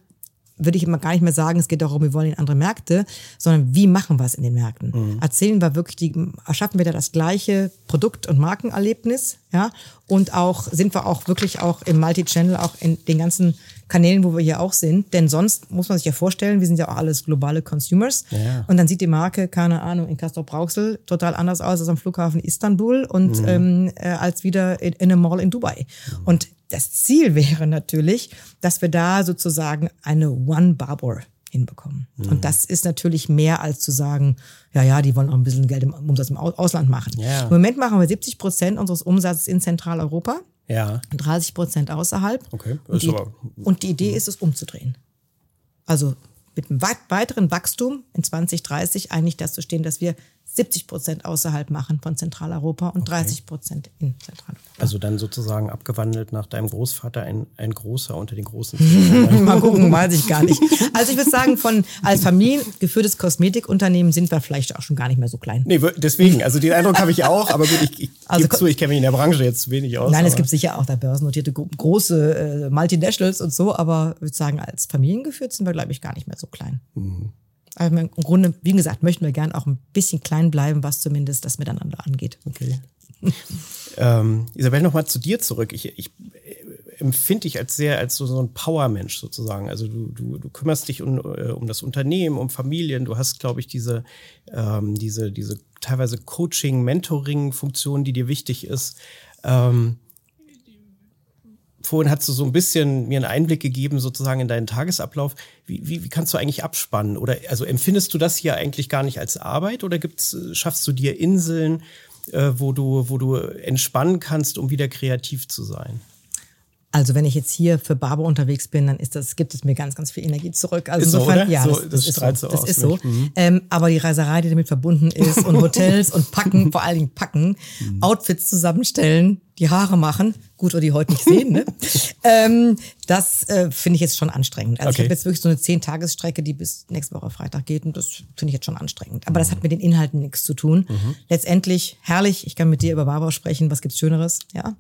würde ich immer gar nicht mehr sagen, es geht darum, wir wollen in andere Märkte, sondern wie machen wir es in den Märkten? Mhm. Erzählen wir wirklich die, erschaffen wir da das gleiche Produkt- und Markenerlebnis, ja? Und auch, sind wir auch wirklich auch im Multi-Channel, auch in den ganzen Kanälen, wo wir hier auch sind. Denn sonst muss man sich ja vorstellen, wir sind ja auch alles globale Consumers. Ja. Und dann sieht die Marke, keine Ahnung, in Castrop-Rauxel total anders aus als am Flughafen Istanbul und ähm, äh, als wieder in, in einem Mall in Dubai. Und das Ziel wäre natürlich, dass wir da sozusagen eine One Barber hinbekommen. Und das ist natürlich mehr als zu sagen, ja, ja, die wollen auch ein bisschen Geld im Umsatz im Au- Ausland machen. Ja. Im Moment machen wir 70 Prozent unseres Umsatzes in Zentraleuropa Ja. und 30 Prozent außerhalb. Okay, Und die, und die Idee ist es umzudrehen. Also mit einem weit- weiteren Wachstum in 2030 eigentlich das zu stehen, dass wir 70 Prozent außerhalb machen von Zentraleuropa und 30 Prozent in Zentraleuropa. Also dann sozusagen abgewandelt nach deinem Großvater ein, ein großer unter den großen. Mal gucken, weiß ich gar nicht. Also ich würde sagen, von als familiengeführtes Kosmetikunternehmen sind wir vielleicht auch schon gar nicht mehr so klein. nee, deswegen, also den Eindruck habe ich auch, aber gut, ich, ich Also gebe zu, ich kenne mich in der Branche jetzt zu wenig aus. Nein, es gibt sicher auch da börsennotierte gro- große äh, Multinationals und so, aber ich würde sagen, als familiengeführt sind wir, glaube ich, gar nicht mehr so klein. Aber im Grunde, wie gesagt, möchten wir gern auch ein bisschen klein bleiben, was zumindest das Miteinander angeht. Okay. ähm, Isabel, nochmal zu dir zurück. Ich, ich äh, empfinde dich als sehr, als so, so ein Powermensch sozusagen. Also du, du, du kümmerst dich um, äh, um das Unternehmen, um Familien. Du hast, glaube ich, diese, ähm, diese, diese teilweise Coaching, Mentoring-Funktion, die dir wichtig ist. Ähm, vorhin hast du so ein bisschen mir einen Einblick gegeben, sozusagen in deinen Tagesablauf. Wie, wie, wie kannst du eigentlich abspannen? Oder also empfindest du das hier eigentlich gar nicht als Arbeit oder gibt's, schaffst du dir Inseln, äh, wo du, wo du entspannen kannst, um wieder kreativ zu sein? Also wenn ich jetzt hier für Barber unterwegs bin, dann ist das, gibt es mir ganz, ganz viel Energie zurück. Also Ist so, insofern, oder? ja, So, das, das ist so. so Das aus, ist so. Mhm. Ähm, aber die Reiserei, die damit verbunden ist und Hotels und Packen, vor allen Dingen Packen, Mhm. Outfits zusammenstellen, die Haare machen, gut, oder die heute nicht sehen, ne? ähm, das äh, finde ich jetzt schon anstrengend. Also ich Okay. habe jetzt wirklich so eine Zehn-Tages-Strecke, die bis nächste Woche Freitag geht und das finde ich jetzt schon anstrengend. Aber Mhm. das hat mit den Inhalten nichts zu tun. Letztendlich herrlich, ich kann mit dir über Barber sprechen, was gibt's Schöneres, ja?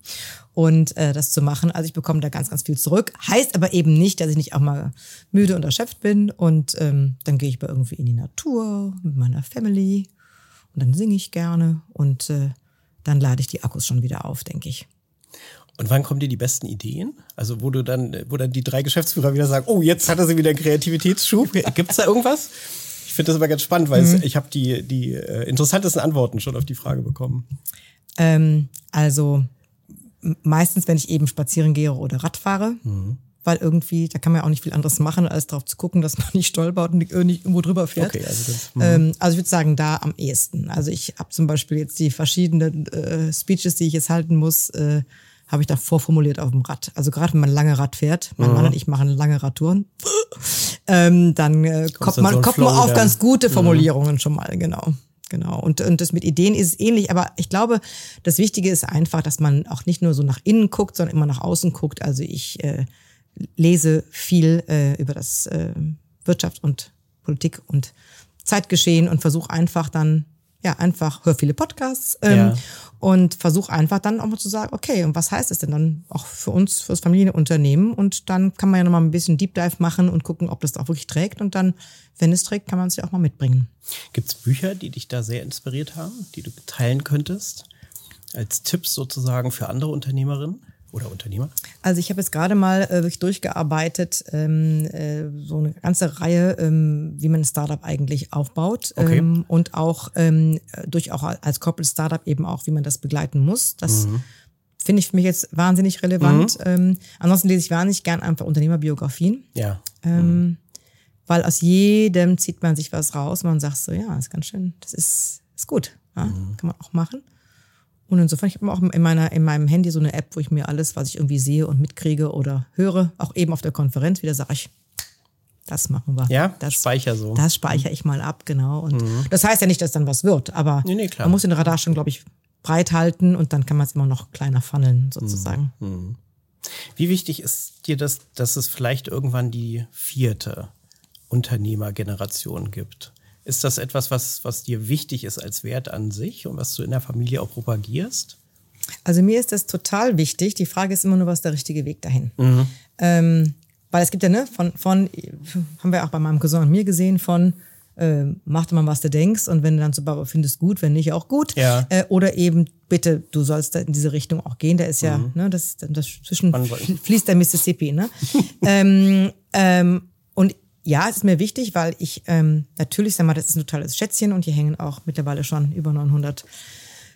Und äh, das zu machen, also ich bekomme da ganz, ganz viel zurück. Heißt aber eben nicht, dass ich nicht auch mal müde und erschöpft bin und ähm, dann gehe ich bei irgendwie in die Natur mit meiner Family und dann singe ich gerne und äh, dann lade ich die Akkus schon wieder auf, denke ich. Und wann kommen dir die besten Ideen? Also wo du dann, wo dann die drei Geschäftsführer wieder sagen, oh, jetzt hat er sie wieder einen Kreativitätsschub. Gibt's da irgendwas? Ich finde das immer ganz spannend, weil es, ich habe die, die äh, interessantesten Antworten schon auf die Frage bekommen. Ähm, also meistens, wenn ich eben spazieren gehe oder Rad fahre, weil irgendwie, da kann man ja auch nicht viel anderes machen, als darauf zu gucken, dass man nicht stolpert und nicht, irgendwo drüber fährt. Okay, also das- mhm. ähm, also ich würde sagen, da am ehesten. Also ich habe zum Beispiel jetzt die verschiedenen äh, Speeches, die ich jetzt halten muss, äh, habe ich da vorformuliert auf dem Rad. Also gerade wenn man lange Rad fährt, mein Mann und ich machen lange Radtouren, ähm, dann äh, kommt man, so kommt man auf ganz gute Formulierungen schon mal, genau. Genau. Und, und das mit Ideen ist es ähnlich, aber ich glaube, das Wichtige ist einfach, dass man auch nicht nur so nach innen guckt, sondern immer nach außen guckt. Also ich äh, lese viel äh, über das äh, Wirtschaft und Politik und Zeitgeschehen und versuche einfach dann, ja, einfach, höre viele Podcasts ähm, Ja. und versuche einfach dann auch mal zu sagen, okay, und was heißt es denn dann auch für uns, für das Familienunternehmen? Und dann kann man ja nochmal ein bisschen Deep Dive machen und gucken, ob das auch wirklich trägt. Und dann, wenn es trägt, kann man es ja auch mal mitbringen. Gibt's Bücher, die dich da sehr inspiriert haben, die du teilen könntest? Als Tipps sozusagen für andere Unternehmerinnen oder Unternehmer? Also ich habe jetzt gerade mal äh, wirklich durchgearbeitet, ähm, äh, so eine ganze Reihe, ähm, wie man ein Startup eigentlich aufbaut Okay. ähm, und auch ähm, durch auch als Corporate Startup eben auch, wie man das begleiten muss. Das finde ich für mich jetzt wahnsinnig relevant. Ähm, ansonsten lese ich wahnsinnig gern einfach Unternehmerbiografien, Ja. ähm, weil aus jedem zieht man sich was raus. Man sagt so, ja, ist ganz schön, das ist, ist gut, ja, kann man auch machen. Und insofern, ich habe auch in, meiner, in meinem Handy so eine App, wo ich mir alles, was ich irgendwie sehe und mitkriege oder höre, auch eben auf der Konferenz wieder sage ich, das machen wir. Ja, das speicher so. Das speichere ich mal ab, genau. Und das heißt ja nicht, dass dann was wird, aber Nee, nee, man muss den Radar schon, glaube ich, breit halten und dann kann man es immer noch kleiner funneln, sozusagen. Wie wichtig ist dir das, dass es vielleicht irgendwann die vierte Unternehmergeneration gibt. Ist das etwas, was, was dir wichtig ist als Wert an sich und was du in der Familie auch propagierst? Also mir ist das total wichtig. Die Frage ist immer nur, was ist der richtige Weg dahin? Mhm. Ähm, weil es gibt ja, ne, von, von, haben wir auch bei meinem Cousin und mir gesehen, von äh, mach dir mal, was du denkst und wenn du dann so findest, gut, wenn nicht, auch gut. Ja. Äh, oder eben, bitte, du sollst in diese Richtung auch gehen. Da ist ja, mhm. ne, das, das zwischen fließt der Mississippi, ne? ähm, ähm, ja, es ist mir wichtig, weil ich ähm, natürlich, sag mal, das ist ein totales Schätzchen und hier hängen auch mittlerweile schon über 900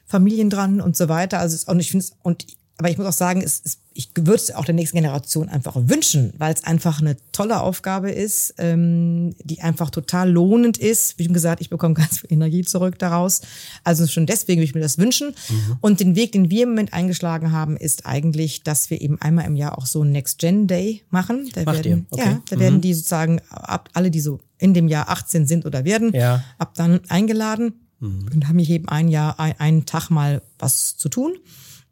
Familien dran und so weiter. Also und ich finde und aber ich muss auch sagen, es, es, ich würde es auch der nächsten Generation einfach wünschen, weil es einfach eine tolle Aufgabe ist, ähm, die einfach total lohnend ist. Wie gesagt, ich bekomme ganz viel Energie zurück daraus. Also schon deswegen würde ich mir das wünschen. Mhm. Und den Weg, den wir im Moment eingeschlagen haben, ist eigentlich, dass wir eben einmal im Jahr auch so einen Next Gen Day machen. Da Macht werden, okay. ja, da mhm. werden die sozusagen ab alle, die so in dem Jahr 18 sind oder werden, ja. ab dann eingeladen mhm. und haben hier eben ein Jahr, ein, einen Tag mal was zu tun.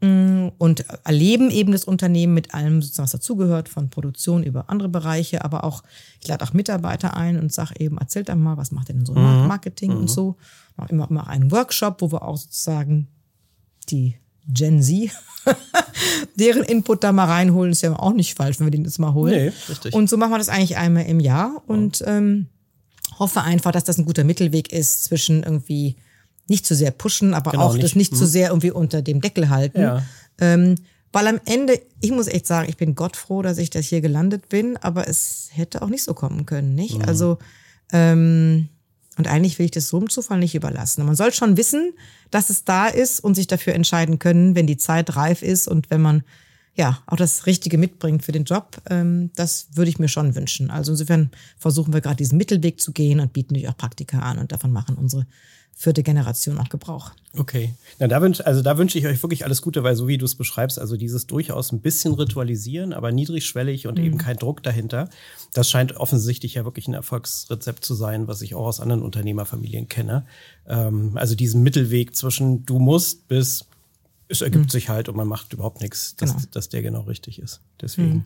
Und erleben eben das Unternehmen mit allem, was dazugehört, von Produktion über andere Bereiche, aber auch, ich lade auch Mitarbeiter ein und sage eben, erzählt doch mal, was macht denn so mhm. Marketing mhm. und so. Auch immer, immer einen Workshop, wo wir auch sozusagen die Gen Z, deren Input da mal reinholen, ist ja auch nicht falsch, wenn wir den jetzt mal holen. Nee, richtig. Und so machen wir das eigentlich einmal im Jahr und ähm, hoffe einfach, dass das ein guter Mittelweg ist zwischen irgendwie nicht zu sehr pushen, aber genau, auch nicht. das nicht zu mhm. sehr irgendwie unter dem Deckel halten. Ja. Ähm, weil am Ende, ich muss echt sagen, ich bin Gott froh, dass ich das hier gelandet bin, aber es hätte auch nicht so kommen können, nicht? Mhm. Also, ähm, und eigentlich will ich das so im Zufall nicht überlassen. Man soll schon wissen, dass es da ist und sich dafür entscheiden können, wenn die Zeit reif ist und wenn man ja auch das Richtige mitbringt für den Job. Ähm, das würde ich mir schon wünschen. Also insofern versuchen wir gerade diesen Mittelweg zu gehen und bieten natürlich auch Praktika an und davon machen unsere vierte Generation auch Gebrauch. Okay. Na, da wünsch, also da wünsche ich euch wirklich alles Gute, weil so wie du es beschreibst, also dieses durchaus ein bisschen ritualisieren, aber niedrigschwellig und mhm. eben kein Druck dahinter, das scheint offensichtlich ja wirklich ein Erfolgsrezept zu sein, was ich auch aus anderen Unternehmerfamilien kenne. Ähm, also diesen Mittelweg zwischen du musst bis es ergibt mhm. sich halt und man macht überhaupt nichts, dass, genau. dass der genau richtig ist. Deswegen. Mhm.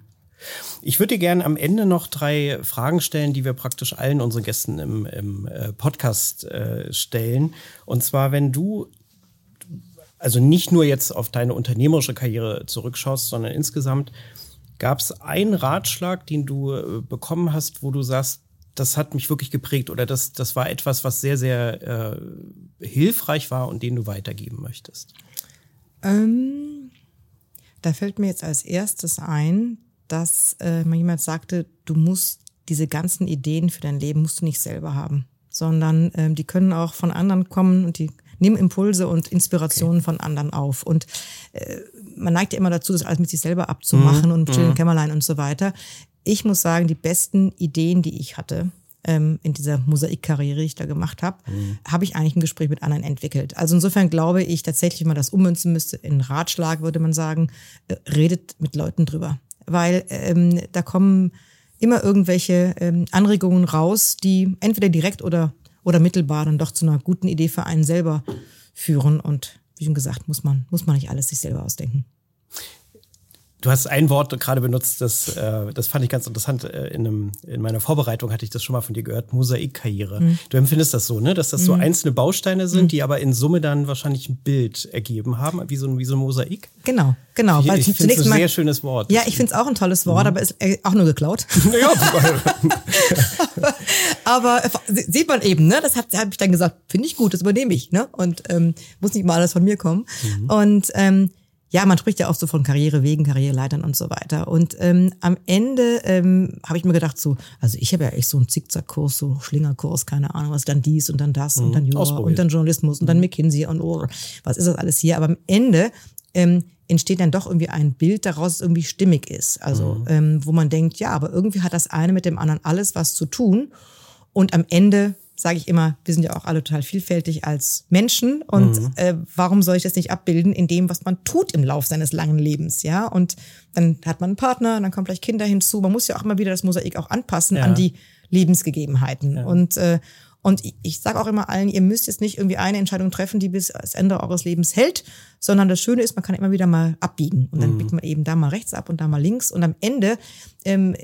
Ich würde dir gerne am Ende noch drei Fragen stellen, die wir praktisch allen unseren Gästen im, im äh, Podcast äh, stellen. Und zwar, wenn du also nicht nur jetzt auf deine unternehmerische Karriere zurückschaust, sondern insgesamt, gab es einen Ratschlag, den du äh, bekommen hast, wo du sagst, das hat mich wirklich geprägt oder das, das war etwas, was sehr, sehr äh, hilfreich war und den du weitergeben möchtest? Ähm, da fällt mir jetzt als erstes ein, dass äh, mal jemand sagte, du musst diese ganzen Ideen für dein Leben musst du nicht selber haben, sondern ähm, die können auch von anderen kommen und die nehmen Impulse und Inspirationen okay. von anderen auf. Und äh, man neigt ja immer dazu, das alles mit sich selber abzumachen mhm. und stillen mhm. Kämmerlein und so weiter. Ich muss sagen, die besten Ideen, die ich hatte, ähm, in dieser Mosaikkarriere, die ich da gemacht habe, mhm. habe ich eigentlich ein Gespräch mit anderen entwickelt. Also insofern glaube ich tatsächlich, wenn man das ummünzen müsste, in Ratschlag würde man sagen, äh, redet mit Leuten drüber weil ähm, da kommen immer irgendwelche ähm, Anregungen raus, die entweder direkt oder, oder mittelbar dann doch zu einer guten Idee für einen selber führen. Und wie schon gesagt, muss man, muss man nicht alles sich selber ausdenken. Du hast ein Wort gerade benutzt, das, äh, das fand ich ganz interessant. Äh, in, einem, in meiner Vorbereitung hatte ich das schon mal von dir gehört, Mosaikkarriere. Mhm. Du empfindest das so, ne? Dass das so mhm. einzelne Bausteine sind, mhm. die aber in Summe dann wahrscheinlich ein Bild ergeben haben, wie so ein, wie so ein Mosaik. Genau, genau. Ich, ich finde es ein sehr schönes Wort. Ja, ich finde es auch ein tolles Wort, mhm. aber ist äh, auch nur geklaut. Ja, aber, aber sieht man eben, ne? Das habe hab ich dann gesagt, finde ich gut, das übernehme ich, ne? Und ähm, muss nicht mal alles von mir kommen. Mhm. Und ähm, ja, man spricht ja auch so von Karrierewegen, Karriereleitern und so weiter. Und ähm, am Ende ähm, habe ich mir gedacht, so, also ich habe ja echt so einen Zickzackkurs, so Schlingerkurs, keine Ahnung, was dann dies und dann das mhm. und dann Jura und dann Journalismus und dann mhm. McKinsey und oh, was ist das alles hier? Aber am Ende ähm, entsteht dann doch irgendwie ein Bild daraus, das irgendwie stimmig ist. Also, mhm. ähm, wo man denkt, ja, aber irgendwie hat das eine mit dem anderen alles was zu tun. Und am Ende sage ich immer, wir sind ja auch alle total vielfältig als Menschen und mhm. äh, warum soll ich das nicht abbilden in dem, was man tut im Lauf seines langen Lebens, ja? Und dann hat man einen Partner, dann kommen vielleicht Kinder hinzu. Man muss ja auch immer wieder das Mosaik auch anpassen ja. an die Lebensgegebenheiten. Ja. Und äh, und ich, ich sage auch immer allen, ihr müsst jetzt nicht irgendwie eine Entscheidung treffen, die bis das Ende eures Lebens hält, sondern das Schöne ist, man kann immer wieder mal abbiegen und dann mhm. biegt man eben da mal rechts ab und da mal links und am Ende ähm,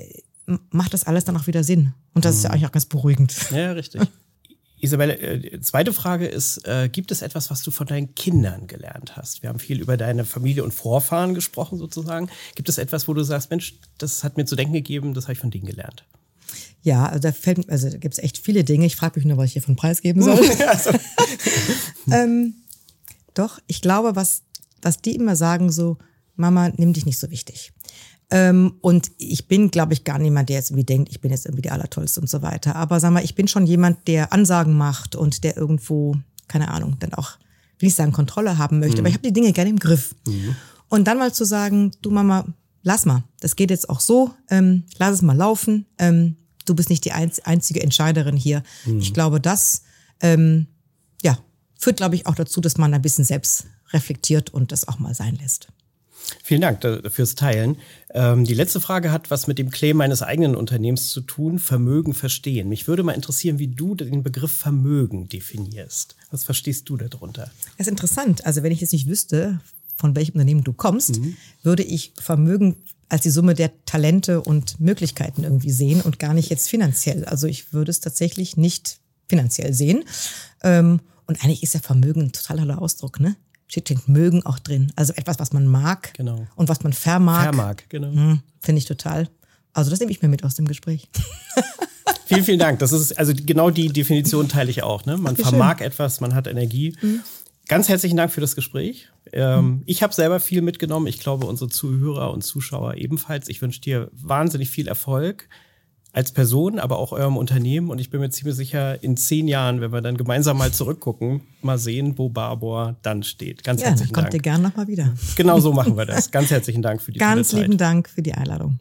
macht das alles dann auch wieder Sinn. Und das mhm. ist ja eigentlich auch ganz beruhigend. Ja, richtig. Isabelle, äh, zweite Frage ist, äh, gibt es etwas, was du von deinen Kindern gelernt hast? Wir haben viel über deine Familie und Vorfahren gesprochen sozusagen. Gibt es etwas, wo du sagst, Mensch, das hat mir zu denken gegeben, das habe ich von denen gelernt? Ja, also da fällt, also da gibt es echt viele Dinge. Ich frage mich nur, was ich hier von Preis geben soll. also. ähm, doch, ich glaube, was, was die immer sagen, so, Mama, nimm dich nicht so wichtig. Ähm, und ich bin, glaube ich, gar niemand, der jetzt irgendwie denkt, ich bin jetzt irgendwie die Allertollste und so weiter. Aber sag mal, ich bin schon jemand, der Ansagen macht und der irgendwo, keine Ahnung, dann auch, will ich sagen, Kontrolle haben möchte. Mhm. Aber ich habe die Dinge gerne im Griff. Mhm. Und dann mal zu sagen, du Mama, lass mal, das geht jetzt auch so, ähm, lass es mal laufen. Ähm, du bist nicht die einzige Entscheiderin hier. Mhm. Ich glaube, das ähm, ja, führt, glaube ich, auch dazu, dass man ein bisschen selbst reflektiert und das auch mal sein lässt. Vielen Dank fürs Teilen. Ähm, die letzte Frage hat was mit dem Claim meines eigenen Unternehmens zu tun, Vermögen verstehen. Mich würde mal interessieren, wie du den Begriff Vermögen definierst. Was verstehst du darunter? Das ist interessant. Also wenn ich jetzt nicht wüsste, von welchem Unternehmen du kommst, mhm. würde ich Vermögen als die Summe der Talente und Möglichkeiten irgendwie sehen und gar nicht jetzt finanziell. Also ich würde es tatsächlich nicht finanziell sehen. Ähm, und eigentlich ist ja Vermögen ein total toller Ausdruck, ne? Steht mögen auch drin. Also etwas, was man mag genau. und was man vermag. Vermag, genau. Hm, Finde ich total. Also das nehme ich mir mit aus dem Gespräch. vielen, vielen Dank. Das ist also genau die Definition teile ich auch. Ne? Man vermag schön. etwas, man hat Energie. Mhm. Ganz herzlichen Dank für das Gespräch. Ähm, mhm. Ich habe selber viel mitgenommen. Ich glaube, unsere Zuhörer und Zuschauer ebenfalls. Ich wünsche dir wahnsinnig viel Erfolg als Person, aber auch eurem Unternehmen. Und ich bin mir ziemlich sicher, in zehn Jahren, wenn wir dann gemeinsam mal zurückgucken, mal sehen, wo Barbour dann steht. Ganz ja, herzlichen kommt Dank. Kommt ihr gerne nochmal wieder. Genau so machen wir das. Ganz herzlichen Dank für die Ganz lieben Dank für die Einladung.